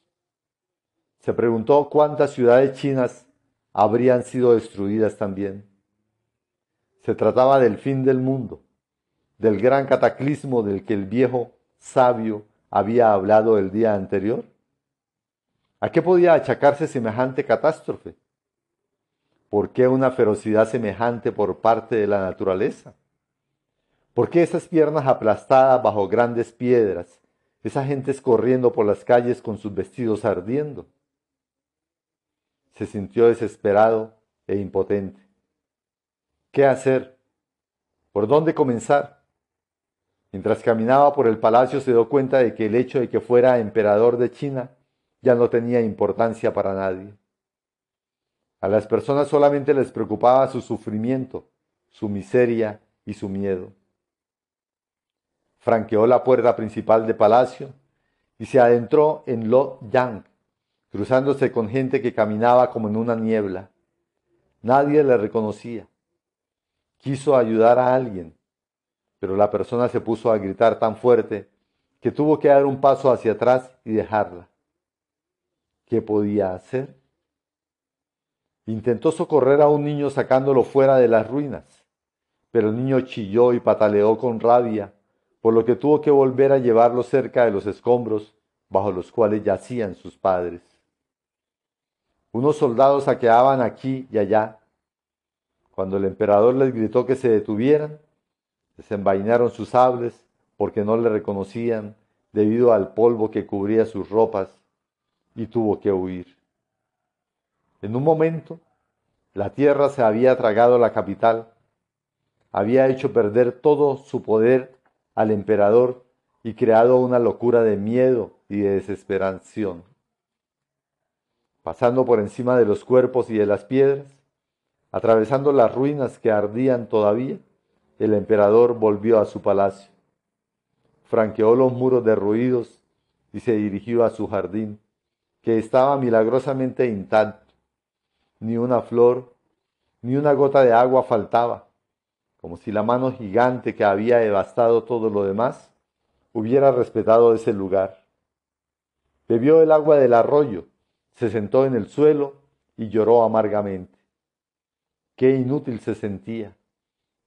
Se preguntó cuántas ciudades chinas habrían sido destruidas también. Se trataba del fin del mundo, del gran cataclismo del que el viejo sabio había hablado el día anterior? ¿A qué podía achacarse semejante catástrofe? ¿Por qué una ferocidad semejante por parte de la naturaleza? ¿Por qué esas piernas aplastadas bajo grandes piedras, esas gentes corriendo por las calles con sus vestidos ardiendo? Se sintió desesperado e impotente. ¿Qué hacer? ¿Por dónde comenzar? Mientras caminaba por el palacio se dio cuenta de que el hecho de que fuera emperador de China ya no tenía importancia para nadie. A las personas solamente les preocupaba su sufrimiento, su miseria y su miedo. Franqueó la puerta principal del palacio y se adentró en Lo Yang, cruzándose con gente que caminaba como en una niebla. Nadie le reconocía. Quiso ayudar a alguien, pero la persona se puso a gritar tan fuerte que tuvo que dar un paso hacia atrás y dejarla. ¿Qué podía hacer? Intentó socorrer a un niño sacándolo fuera de las ruinas, pero el niño chilló y pataleó con rabia, por lo que tuvo que volver a llevarlo cerca de los escombros bajo los cuales yacían sus padres. Unos soldados saqueaban aquí y allá. Cuando el emperador les gritó que se detuvieran, desenvainaron sus sables porque no le reconocían debido al polvo que cubría sus ropas y tuvo que huir. En un momento, la tierra se había tragado la capital, había hecho perder todo su poder al emperador y creado una locura de miedo y de desesperación. Pasando por encima de los cuerpos y de las piedras, atravesando las ruinas que ardían todavía, el emperador volvió a su palacio. franqueó los muros derruidos y se dirigió a su jardín, que estaba milagrosamente intacto. Ni una flor, ni una gota de agua faltaba, como si la mano gigante que había devastado todo lo demás hubiera respetado ese lugar. Bebió el agua del arroyo, se sentó en el suelo y lloró amargamente. Qué inútil se sentía.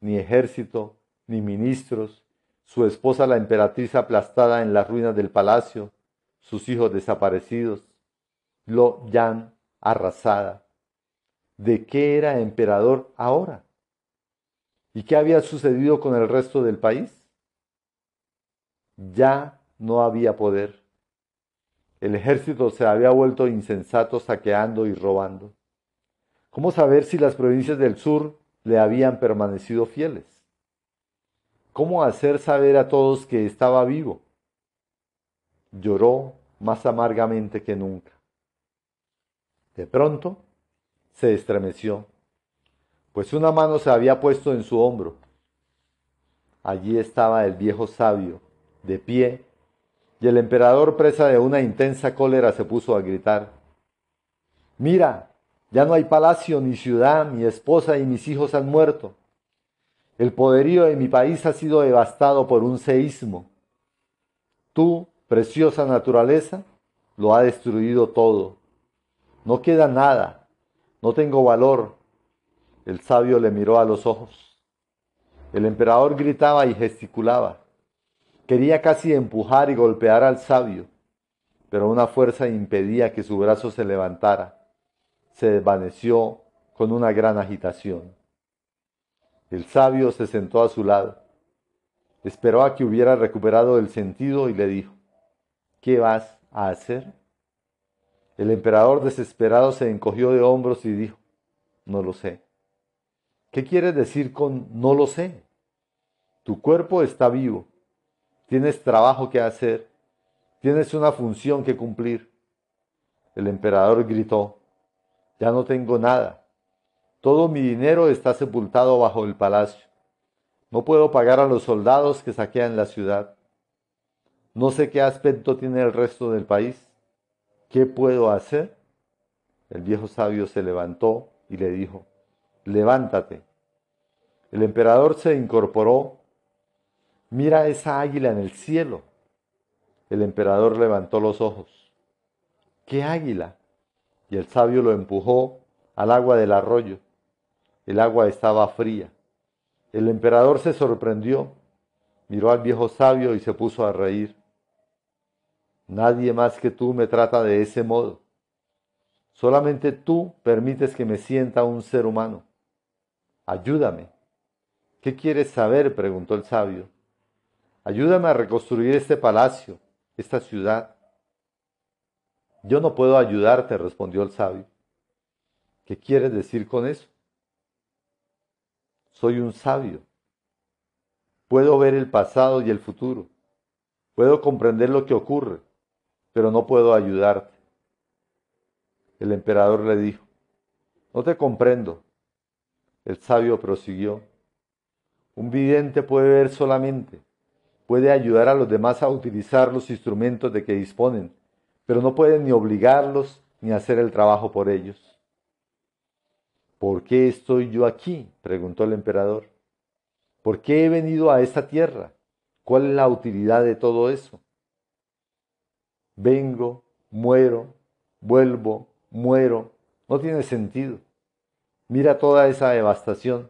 Ni ejército, ni ministros, su esposa la emperatriz aplastada en las ruinas del palacio, sus hijos desaparecidos, Lo Yan arrasada. ¿De qué era emperador ahora? ¿Y qué había sucedido con el resto del país? Ya no había poder. El ejército se había vuelto insensato saqueando y robando. ¿Cómo saber si las provincias del sur le habían permanecido fieles? ¿Cómo hacer saber a todos que estaba vivo? Lloró más amargamente que nunca. De pronto se estremeció, pues una mano se había puesto en su hombro. Allí estaba el viejo sabio, de pie, y el emperador, presa de una intensa cólera, se puso a gritar, Mira, ya no hay palacio ni ciudad, mi esposa y mis hijos han muerto. El poderío de mi país ha sido devastado por un seísmo. Tú, preciosa naturaleza, lo ha destruido todo. No queda nada. No tengo valor. El sabio le miró a los ojos. El emperador gritaba y gesticulaba. Quería casi empujar y golpear al sabio, pero una fuerza impedía que su brazo se levantara. Se desvaneció con una gran agitación. El sabio se sentó a su lado. Esperó a que hubiera recuperado el sentido y le dijo, ¿qué vas a hacer? El emperador desesperado se encogió de hombros y dijo, no lo sé. ¿Qué quieres decir con no lo sé? Tu cuerpo está vivo, tienes trabajo que hacer, tienes una función que cumplir. El emperador gritó, ya no tengo nada, todo mi dinero está sepultado bajo el palacio. No puedo pagar a los soldados que saquean la ciudad. No sé qué aspecto tiene el resto del país. ¿Qué puedo hacer? El viejo sabio se levantó y le dijo, levántate. El emperador se incorporó. Mira esa águila en el cielo. El emperador levantó los ojos. ¿Qué águila? Y el sabio lo empujó al agua del arroyo. El agua estaba fría. El emperador se sorprendió, miró al viejo sabio y se puso a reír. Nadie más que tú me trata de ese modo. Solamente tú permites que me sienta un ser humano. Ayúdame. ¿Qué quieres saber? preguntó el sabio. Ayúdame a reconstruir este palacio, esta ciudad. Yo no puedo ayudarte, respondió el sabio. ¿Qué quieres decir con eso? soy un sabio. Puedo ver el pasado y el futuro. Puedo comprender lo que ocurre, pero no puedo ayudarte. El emperador le dijo, no te comprendo. El sabio prosiguió, un vidente puede ver solamente, puede ayudar a los demás a utilizar los instrumentos de que disponen, pero no puede ni obligarlos ni hacer el trabajo por ellos. ¿Por qué estoy yo aquí? preguntó el emperador. ¿Por qué he venido a esta tierra? ¿Cuál es la utilidad de todo eso? Vengo, muero, vuelvo, muero. No tiene sentido. Mira toda esa devastación.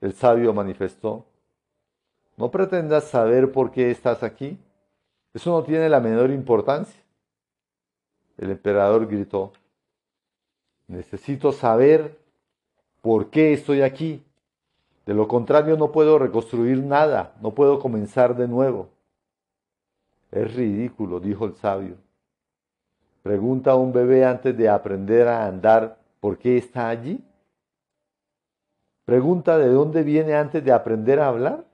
El sabio manifestó. No pretendas saber por qué estás aquí. Eso no tiene la menor importancia. El emperador gritó. Necesito saber por qué estoy aquí. De lo contrario no puedo reconstruir nada, no puedo comenzar de nuevo. Es ridículo, dijo el sabio. Pregunta a un bebé antes de aprender a andar por qué está allí. Pregunta de dónde viene antes de aprender a hablar.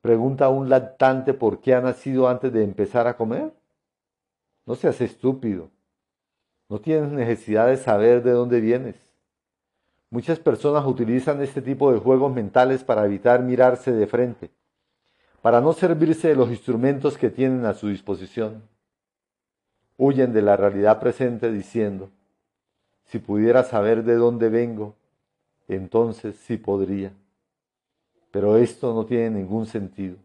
Pregunta a un lactante por qué ha nacido antes de empezar a comer. No seas estúpido. No tienes necesidad de saber de dónde vienes. Muchas personas utilizan este tipo de juegos mentales para evitar mirarse de frente, para no servirse de los instrumentos que tienen a su disposición. Huyen de la realidad presente diciendo, si pudiera saber de dónde vengo, entonces sí podría. Pero esto no tiene ningún sentido.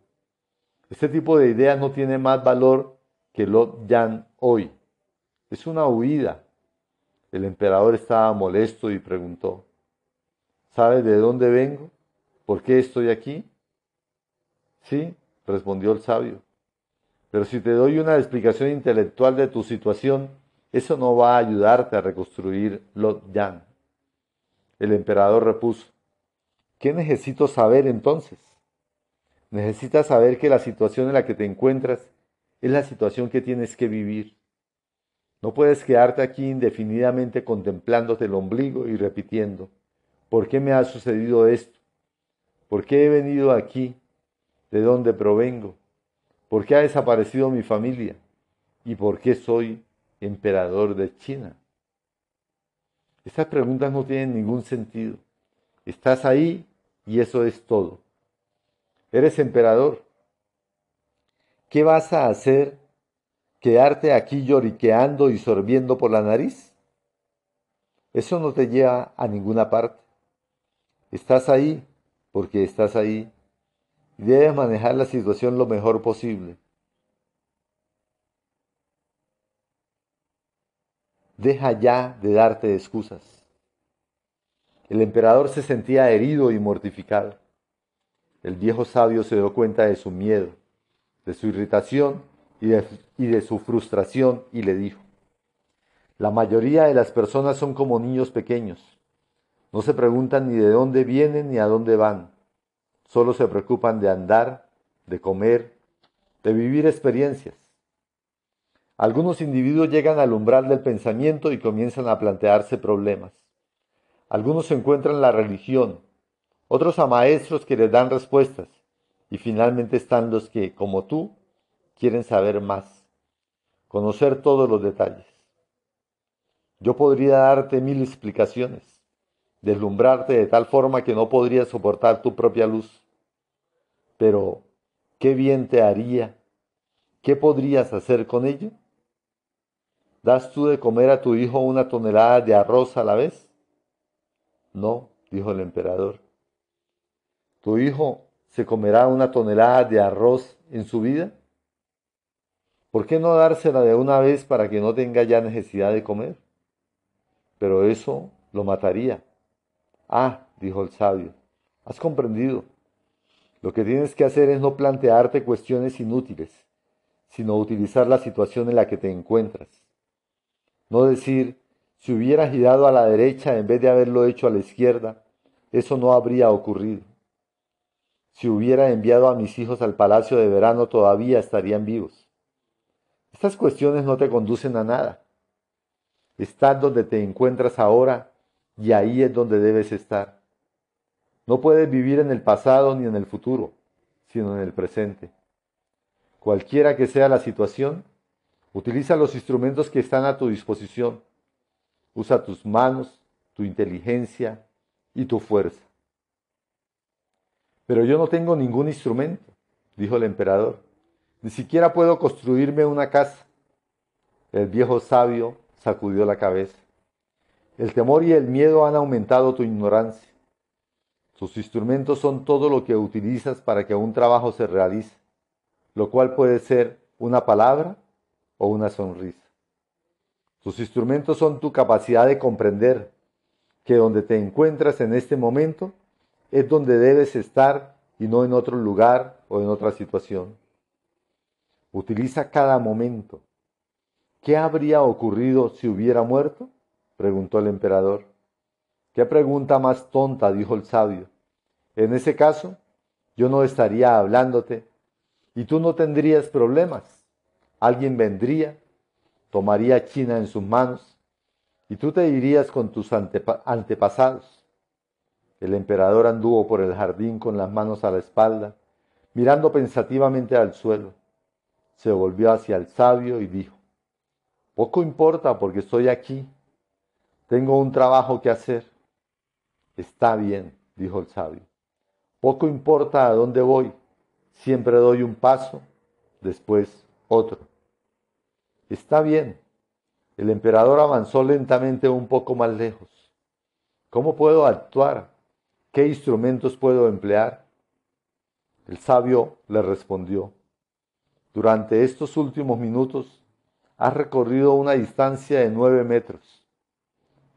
Este tipo de idea no tiene más valor que Lot Yan hoy. Es una huida. El emperador estaba molesto y preguntó, ¿sabes de dónde vengo? ¿Por qué estoy aquí? Sí, respondió el sabio. Pero si te doy una explicación intelectual de tu situación, eso no va a ayudarte a reconstruir Lot Yan. El emperador repuso, ¿qué necesito saber entonces? Necesitas saber que la situación en la que te encuentras es la situación que tienes que vivir. No puedes quedarte aquí indefinidamente contemplándote el ombligo y repitiendo, ¿por qué me ha sucedido esto? ¿Por qué he venido aquí? ¿De dónde provengo? ¿Por qué ha desaparecido mi familia? ¿Y por qué soy emperador de China? Estas preguntas no tienen ningún sentido. Estás ahí y eso es todo. Eres emperador. ¿Qué vas a hacer? ¿Quedarte aquí lloriqueando y sorbiendo por la nariz? Eso no te lleva a ninguna parte. Estás ahí porque estás ahí y debes manejar la situación lo mejor posible. Deja ya de darte excusas. El emperador se sentía herido y mortificado. El viejo sabio se dio cuenta de su miedo, de su irritación y de, su frustración y le dijo, la mayoría de las personas son como niños pequeños. No se preguntan ni de dónde vienen ni a dónde van. Solo se preocupan de andar, de comer, de vivir experiencias. Algunos individuos llegan al umbral del pensamiento y comienzan a plantearse problemas. Algunos encuentran la religión, otros a maestros que les dan respuestas, y finalmente están los que, como tú, quieren saber más, conocer todos los detalles. Yo podría darte mil explicaciones, deslumbrarte de tal forma que no podrías soportar tu propia luz. Pero, ¿qué bien te haría? ¿Qué podrías hacer con ello? ¿Das tú de comer a tu hijo una tonelada de arroz a la vez? No, dijo el emperador. ¿Tu hijo se comerá una tonelada de arroz en su vida? ¿Por qué no dársela de una vez para que no tenga ya necesidad de comer? Pero eso lo mataría. Ah, dijo el sabio, has comprendido. Lo que tienes que hacer es no plantearte cuestiones inútiles, sino utilizar la situación en la que te encuentras. No decir, si hubiera girado a la derecha en vez de haberlo hecho a la izquierda, eso no habría ocurrido. Si hubiera enviado a mis hijos al palacio de verano, todavía estarían vivos. Estas cuestiones no te conducen a nada. Estás donde te encuentras ahora y ahí es donde debes estar. No puedes vivir en el pasado ni en el futuro, sino en el presente. Cualquiera que sea la situación, Utiliza los instrumentos que están a tu disposición. Usa tus manos, tu inteligencia y tu fuerza. Pero yo no tengo ningún instrumento, dijo el emperador. Ni siquiera puedo construirme una casa. El viejo sabio sacudió la cabeza. El temor y el miedo han aumentado tu ignorancia. Tus instrumentos son todo lo que utilizas para que un trabajo se realice, lo cual puede ser una palabra o una sonrisa. Tus instrumentos son tu capacidad de comprender que donde te encuentras en este momento es donde debes estar y no en otro lugar o en otra situación. Utiliza cada momento. ¿Qué habría ocurrido si hubiera muerto? preguntó el emperador. ¿Qué pregunta más tonta? dijo el sabio. En ese caso, yo no estaría hablándote y tú no tendrías problemas alguien vendría, tomaría China en sus manos, y tú te irías con tus antepasados. El emperador anduvo por el jardín con las manos a la espalda, mirando pensativamente al suelo. Se volvió hacia el sabio y dijo, Poco importa porque estoy aquí. Tengo un trabajo que hacer. Está bien, dijo el sabio. Poco importa a dónde voy, Siempre doy un paso, después otro. Está bien. El emperador avanzó lentamente un poco más lejos. ¿Cómo puedo actuar? ¿Qué instrumentos puedo emplear? El sabio le respondió, durante estos últimos minutos has recorrido una distancia de nueve metros.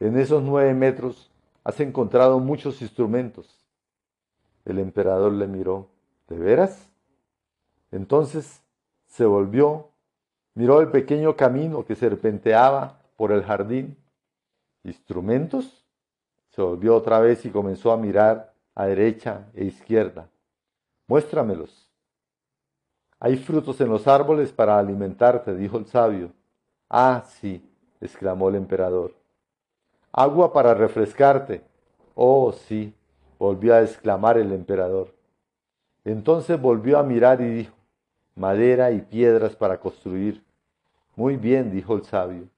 En esos nueve metros has encontrado muchos instrumentos. El emperador le miró, ¿de veras? Entonces se volvió, miró el pequeño camino que serpenteaba por el jardín. ¿Instrumentos? Se volvió otra vez y comenzó a mirar a derecha e izquierda. Muéstramelos. Hay frutos en los árboles para alimentarte, dijo el sabio. Ah, sí, exclamó el emperador. Agua para refrescarte. Oh, sí, volvió a exclamar el emperador. Entonces volvió a mirar y dijo, madera y piedras para construir. Muy bien, dijo el sabio.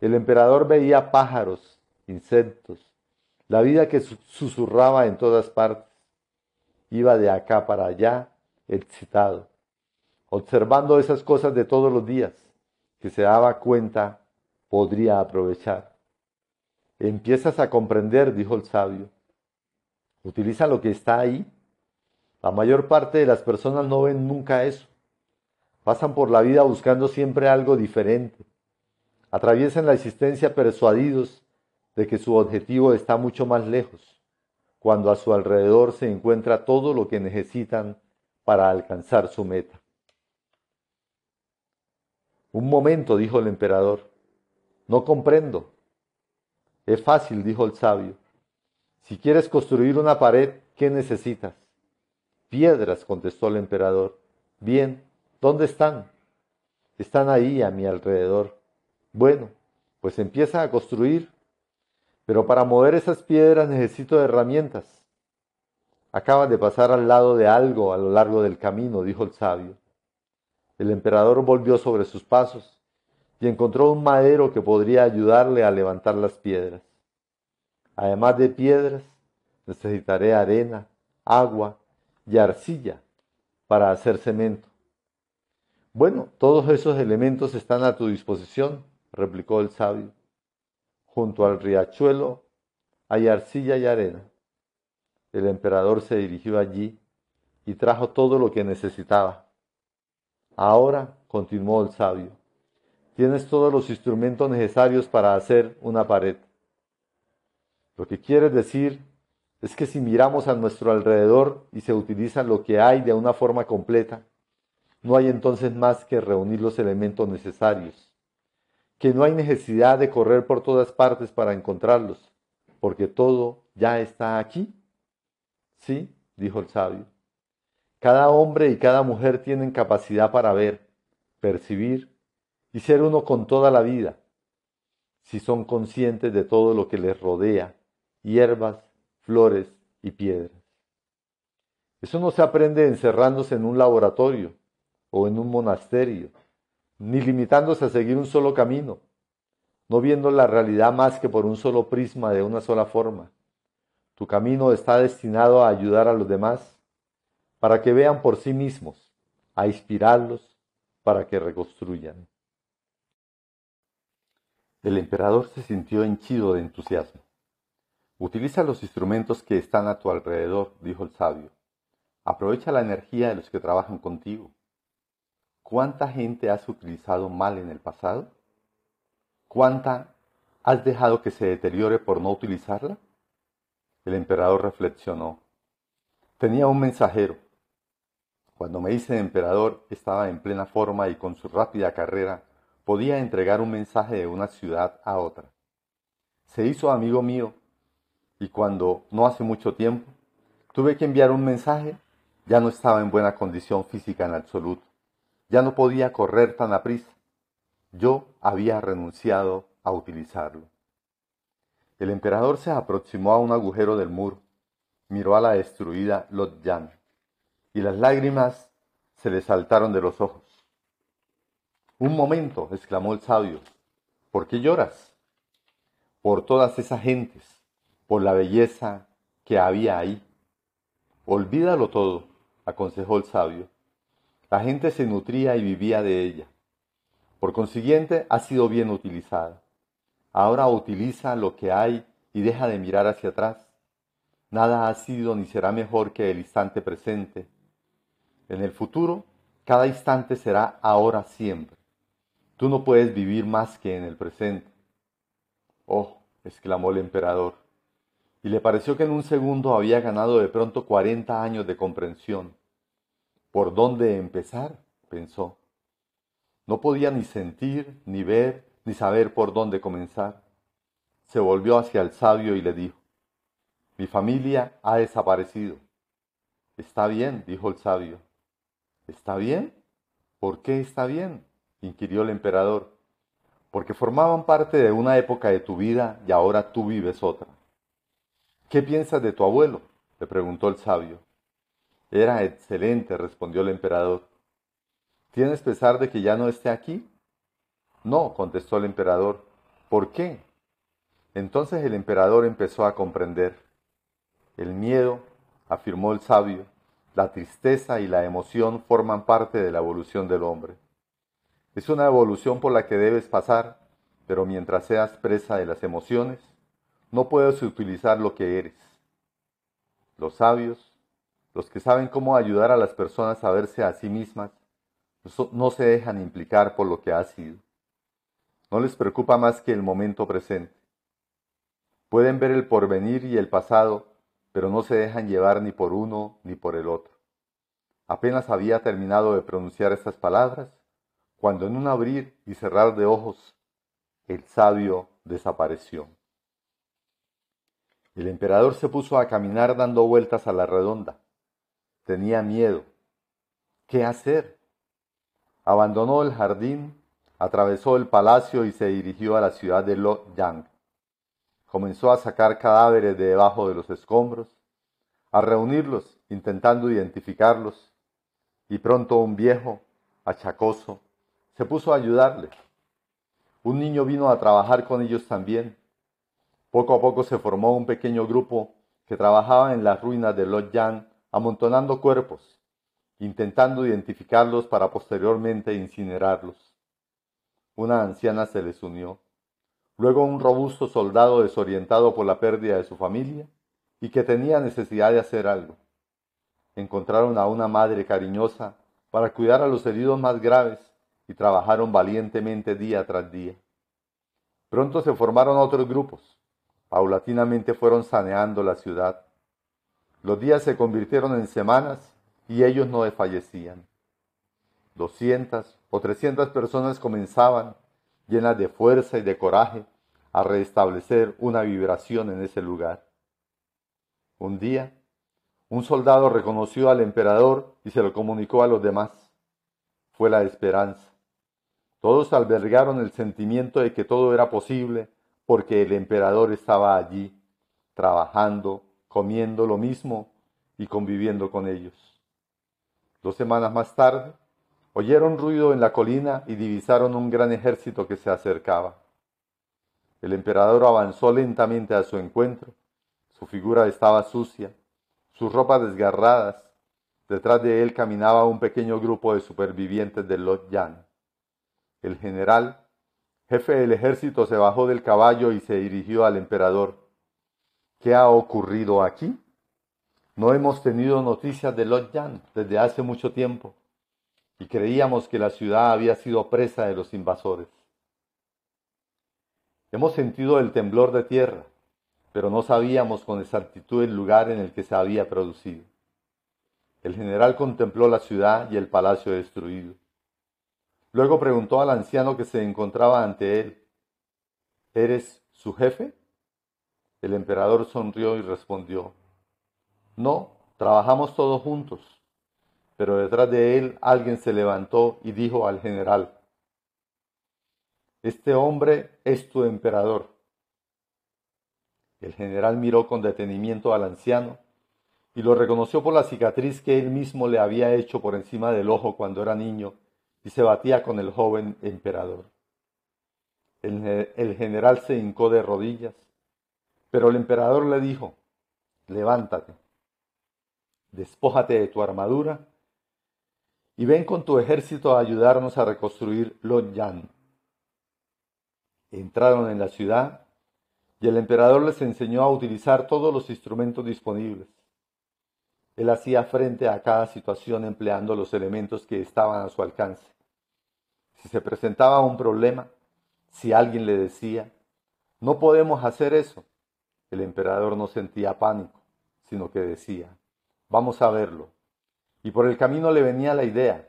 El emperador veía pájaros, insectos, la vida que susurraba en todas partes. Iba de acá para allá, excitado, observando esas cosas de todos los días, que se daba cuenta podría aprovechar. Empiezas a comprender, dijo el sabio. Utiliza lo que está ahí. La mayor parte de las personas no ven nunca eso. Pasan por la vida buscando siempre algo diferente. Atraviesan la existencia persuadidos de que su objetivo está mucho más lejos, cuando a su alrededor se encuentra todo lo que necesitan para alcanzar su meta. Un momento, dijo el emperador. No comprendo. Es fácil, dijo el sabio. Si quieres construir una pared, ¿qué necesitas? Piedras, contestó el emperador. Bien, ¿dónde están? Están ahí a mi alrededor. Bueno, pues empieza a construir. Pero para mover esas piedras necesito herramientas. Acabas de pasar al lado de algo a lo largo del camino, dijo el sabio. El emperador volvió sobre sus pasos y encontró un madero que podría ayudarle a levantar las piedras. Además de piedras, necesitaré arena, agua y arcilla para hacer cemento. Bueno, todos esos elementos están a tu disposición, replicó el sabio. Junto al riachuelo hay arcilla y arena. El emperador se dirigió allí y trajo todo lo que necesitaba. Ahora, continuó el sabio, Tienes todos los instrumentos necesarios para hacer una pared. Lo que quiere decir es que si miramos a nuestro alrededor y se utiliza lo que hay de una forma completa, no hay entonces más que reunir los elementos necesarios, que no hay necesidad de correr por todas partes para encontrarlos, porque todo ya está aquí. Sí, dijo el sabio. Cada hombre y cada mujer tienen capacidad para ver, percibir y ser uno con toda la vida, si son conscientes de todo lo que les rodea, hierbas, flores y piedras. Eso no se aprende encerrándose en un laboratorio o en un monasterio, ni limitándose a seguir un solo camino, no viendo la realidad más que por un solo prisma de una sola forma. Tu camino está destinado a ayudar a los demás para que vean por sí mismos, a inspirarlos para que reconstruyan. El emperador se sintió henchido de entusiasmo. Utiliza los instrumentos que están a tu alrededor, dijo el sabio. Aprovecha la energía de los que trabajan contigo. ¿Cuánta gente has utilizado mal en el pasado? ¿Cuánta has dejado que se deteriore por no utilizarla? El emperador reflexionó. Tenía un mensajero. Cuando me hice emperador estaba en plena forma y con su rápida carrera podía entregar un mensaje de una ciudad a otra. Se hizo amigo mío y cuando, no hace mucho tiempo, tuve que enviar un mensaje, ya no estaba en buena condición física en absoluto. Ya no podía correr tan aprisa. Yo había renunciado a utilizarlo. El emperador se aproximó a un agujero del muro, miró a la destruida Lotyan, y las lágrimas se le saltaron de los ojos. Un momento, exclamó el sabio, ¿por qué lloras? Por todas esas gentes, por la belleza que había ahí. Olvídalo todo, aconsejó el sabio. La gente se nutría y vivía de ella. Por consiguiente, ha sido bien utilizada. Ahora utiliza lo que hay y deja de mirar hacia atrás. Nada ha sido ni será mejor que el instante presente. En el futuro, cada instante será ahora siempre. Tú no puedes vivir más que en el presente. Oh, exclamó el emperador, y le pareció que en un segundo había ganado de pronto cuarenta años de comprensión. ¿Por dónde empezar? pensó. No podía ni sentir, ni ver, ni saber por dónde comenzar. Se volvió hacia el sabio y le dijo, Mi familia ha desaparecido. Está bien, dijo el sabio. ¿Está bien? ¿Por qué está bien? inquirió el emperador. Porque formaban parte de una época de tu vida y ahora tú vives otra. ¿Qué piensas de tu abuelo? le preguntó el sabio. Era excelente, respondió el emperador. ¿Tienes pesar de que ya no esté aquí? No, contestó el emperador. ¿Por qué? Entonces el emperador empezó a comprender. El miedo, afirmó el sabio, la tristeza y la emoción forman parte de la evolución del hombre. Es una evolución por la que debes pasar, pero mientras seas presa de las emociones, no puedes utilizar lo que eres. Los sabios, los que saben cómo ayudar a las personas a verse a sí mismas, no se dejan implicar por lo que ha sido. No les preocupa más que el momento presente. Pueden ver el porvenir y el pasado, pero no se dejan llevar ni por uno ni por el otro. Apenas había terminado de pronunciar estas palabras, cuando en un abrir y cerrar de ojos, el sabio desapareció. El emperador se puso a caminar dando vueltas a la redonda. Tenía miedo. ¿Qué hacer? Abandonó el jardín, atravesó el palacio y se dirigió a la ciudad de Yang. Comenzó a sacar cadáveres de debajo de los escombros, a reunirlos intentando identificarlos, y pronto un viejo, achacoso, se puso a ayudarle. Un niño vino a trabajar con ellos también. Poco a poco se formó un pequeño grupo que trabajaba en las ruinas de Yang amontonando cuerpos intentando identificarlos para posteriormente incinerarlos. Una anciana se les unió, luego un robusto soldado desorientado por la pérdida de su familia y que tenía necesidad de hacer algo. Encontraron a una madre cariñosa para cuidar a los heridos más graves y trabajaron valientemente día tras día. Pronto se formaron otros grupos. Paulatinamente fueron saneando la ciudad. Los días se convirtieron en semanas y ellos no desfallecían. Doscientas o trescientas personas comenzaban, llenas de fuerza y de coraje, a restablecer una vibración en ese lugar. Un día, un soldado reconoció al emperador y se lo comunicó a los demás. Fue la esperanza. Todos albergaron el sentimiento de que todo era posible porque el emperador estaba allí, trabajando, comiendo lo mismo y conviviendo con ellos. Dos semanas más tarde, oyeron ruido en la colina y divisaron un gran ejército que se acercaba. El emperador avanzó lentamente a su encuentro. Su figura estaba sucia, sus ropas desgarradas. Detrás de él caminaba un pequeño grupo de supervivientes del Lot Yan. El general, jefe del ejército, se bajó del caballo y se dirigió al emperador. ¿Qué ha ocurrido aquí? No hemos tenido noticias de Yan desde hace mucho tiempo y creíamos que la ciudad había sido presa de los invasores. Hemos sentido el temblor de tierra, pero no sabíamos con exactitud el lugar en el que se había producido. El general contempló la ciudad y el palacio destruido. Luego preguntó al anciano que se encontraba ante él, ¿Eres su jefe? El emperador sonrió y respondió, no, trabajamos todos juntos. Pero detrás de él alguien se levantó y dijo al general, Este hombre es tu emperador. El general miró con detenimiento al anciano y lo reconoció por la cicatriz que él mismo le había hecho por encima del ojo cuando era niño y se batía con el joven emperador. El, general se hincó de rodillas, pero el emperador le dijo, levántate despójate de tu armadura y ven con tu ejército a ayudarnos a reconstruir Yan. Entraron en la ciudad y el emperador les enseñó a utilizar todos los instrumentos disponibles. Él hacía frente a cada situación empleando los elementos que estaban a su alcance. Si se presentaba un problema, si alguien le decía, no podemos hacer eso, el emperador no sentía pánico, sino que decía, vamos a verlo. Y por el camino le venía la idea,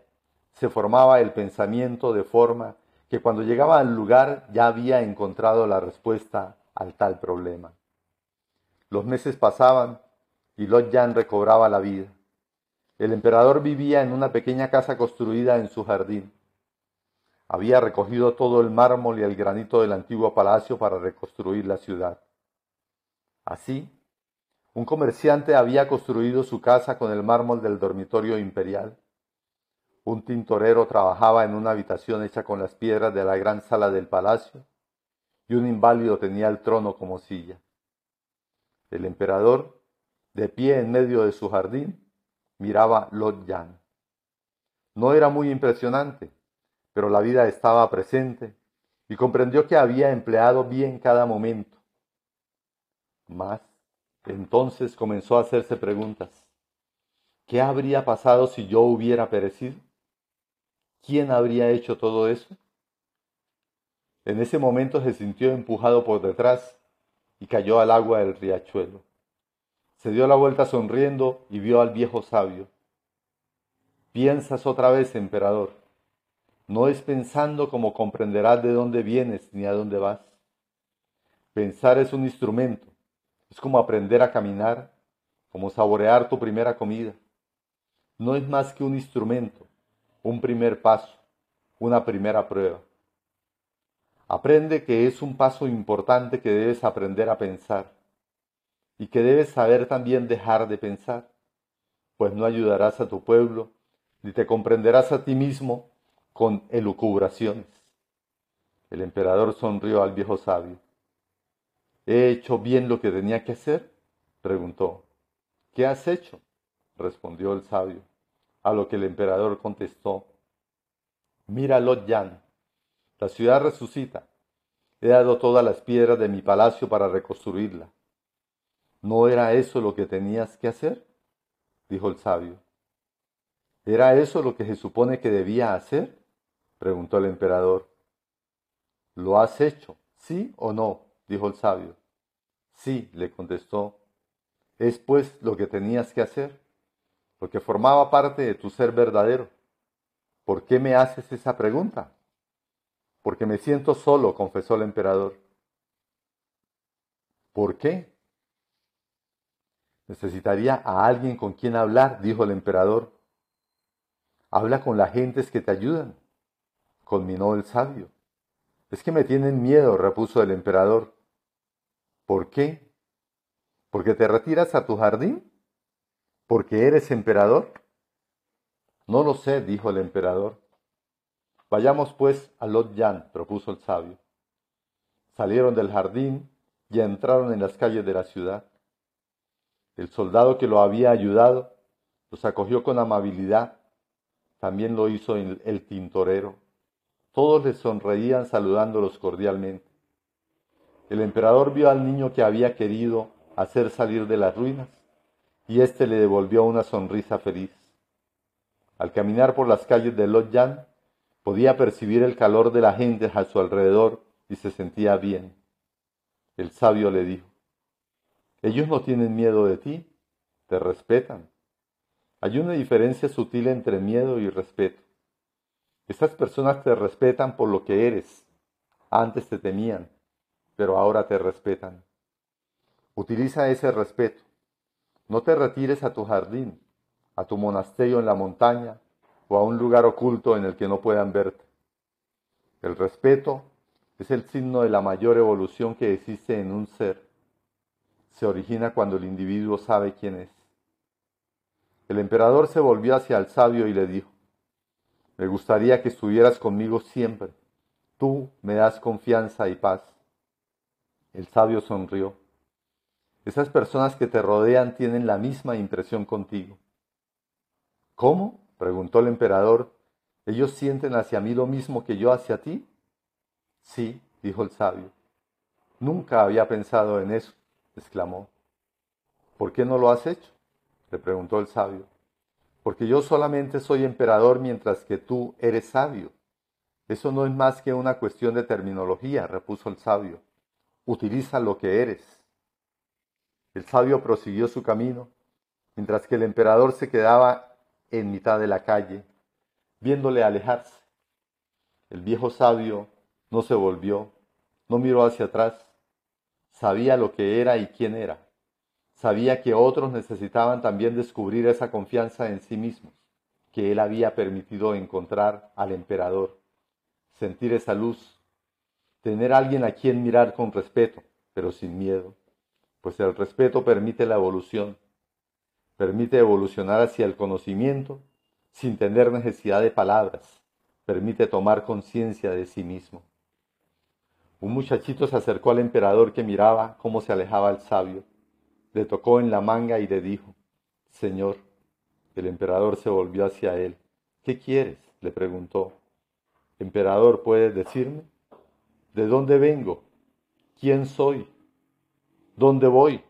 se formaba el pensamiento de forma que cuando llegaba al lugar ya había encontrado la respuesta al tal problema. Los meses pasaban y Lot Yan recobraba la vida. El emperador vivía en una pequeña casa construida en su jardín. Había recogido todo el mármol y el granito del antiguo palacio para reconstruir la ciudad. Así, un comerciante había construido su casa con el mármol del dormitorio imperial. Un tintorero trabajaba en una habitación hecha con las piedras de la gran sala del palacio y un inválido tenía el trono como silla. El emperador, de pie en medio de su jardín, miraba Lot Yan. No era muy impresionante, pero la vida estaba presente y comprendió que había empleado bien cada momento. Más, entonces comenzó a hacerse preguntas. ¿Qué habría pasado si yo hubiera perecido? ¿Quién habría hecho todo eso? En ese momento se sintió empujado por detrás y cayó al agua del riachuelo. Se dio la vuelta sonriendo y vio al viejo sabio. Piensas otra vez, emperador. No es pensando como comprenderás de dónde vienes ni a dónde vas. Pensar es un instrumento, es como aprender a caminar, como saborear tu primera comida. No es más que un instrumento, un primer paso, una primera prueba. Aprende que es un paso importante que debes aprender a pensar y que debes saber también dejar de pensar, pues no ayudarás a tu pueblo ni te comprenderás a ti mismo con elucubraciones. El emperador sonrió al viejo sabio. ¿He hecho bien lo que tenía que hacer? preguntó. ¿Qué has hecho? respondió el sabio, a lo que el emperador contestó. Mira Lot Yan, la ciudad resucita. He dado todas las piedras de mi palacio para reconstruirla. ¿No era eso lo que tenías que hacer? dijo el sabio. ¿Era eso lo que se supone que debía hacer? preguntó el emperador. ¿Lo has hecho, sí o no? dijo el sabio. Sí, le contestó. Es pues lo que tenías que hacer, porque formaba parte de tu ser verdadero. ¿Por qué me haces esa pregunta? Porque me siento solo, confesó el emperador. ¿Por qué? Necesitaría a alguien con quien hablar, dijo el emperador. Habla con las gentes que te ayudan, conminó el sabio. Es que me tienen miedo, repuso el emperador. ¿Por qué? ¿Porque te retiras a tu jardín? ¿Porque eres emperador? No lo sé, dijo el emperador. Vayamos pues a Lot Yan, propuso el sabio. Salieron del jardín y entraron en las calles de la ciudad. El soldado que lo había ayudado los acogió con amabilidad. También lo hizo el tintorero. Todos les sonreían saludándolos cordialmente. El emperador vio al niño que había querido hacer salir de las ruinas y éste le devolvió una sonrisa feliz. Al caminar por las calles de Yan, Podía percibir el calor de la gente a su alrededor y se sentía bien. El sabio le dijo, ellos no tienen miedo de ti, te respetan. Hay una diferencia sutil entre miedo y respeto. Estas personas te respetan por lo que eres. Antes te temían, pero ahora te respetan. Utiliza ese respeto. No te retires a tu jardín, a tu monasterio en la montaña o a un lugar oculto en el que no puedan verte. El respeto es el signo de la mayor evolución que existe en un ser. Se origina cuando el individuo sabe quién es. El emperador se volvió hacia el sabio y le dijo, me gustaría que estuvieras conmigo siempre. Tú me das confianza y paz. El sabio sonrió. Esas personas que te rodean tienen la misma impresión contigo. ¿Cómo? preguntó el emperador. ¿Ellos sienten hacia mí lo mismo que yo hacia ti? Sí, dijo el sabio. Nunca había pensado en eso, exclamó. ¿Por qué no lo has hecho? le preguntó el sabio. Porque yo solamente soy emperador mientras que tú eres sabio. Eso no es más que una cuestión de terminología, repuso el sabio. Utiliza lo que eres. El sabio prosiguió su camino, mientras que el emperador se quedaba en mitad de la calle, viéndole alejarse. El viejo sabio no se volvió, no miró hacia atrás, sabía lo que era y quién era. Sabía que otros necesitaban también descubrir esa confianza en sí mismos, que él había permitido encontrar al emperador. Sentir esa luz, tener alguien a quien mirar con respeto, pero sin miedo, pues el respeto permite la evolución, permite evolucionar hacia el conocimiento sin tener necesidad de palabras, permite tomar conciencia de sí mismo. Un muchachito se acercó al emperador que miraba cómo se alejaba el sabio, le tocó en la manga y le dijo, Señor, el emperador se volvió hacia él. ¿Qué quieres? le preguntó. Emperador, ¿puedes decirme? ¿De dónde vengo? ¿Quién soy? ¿Dónde voy?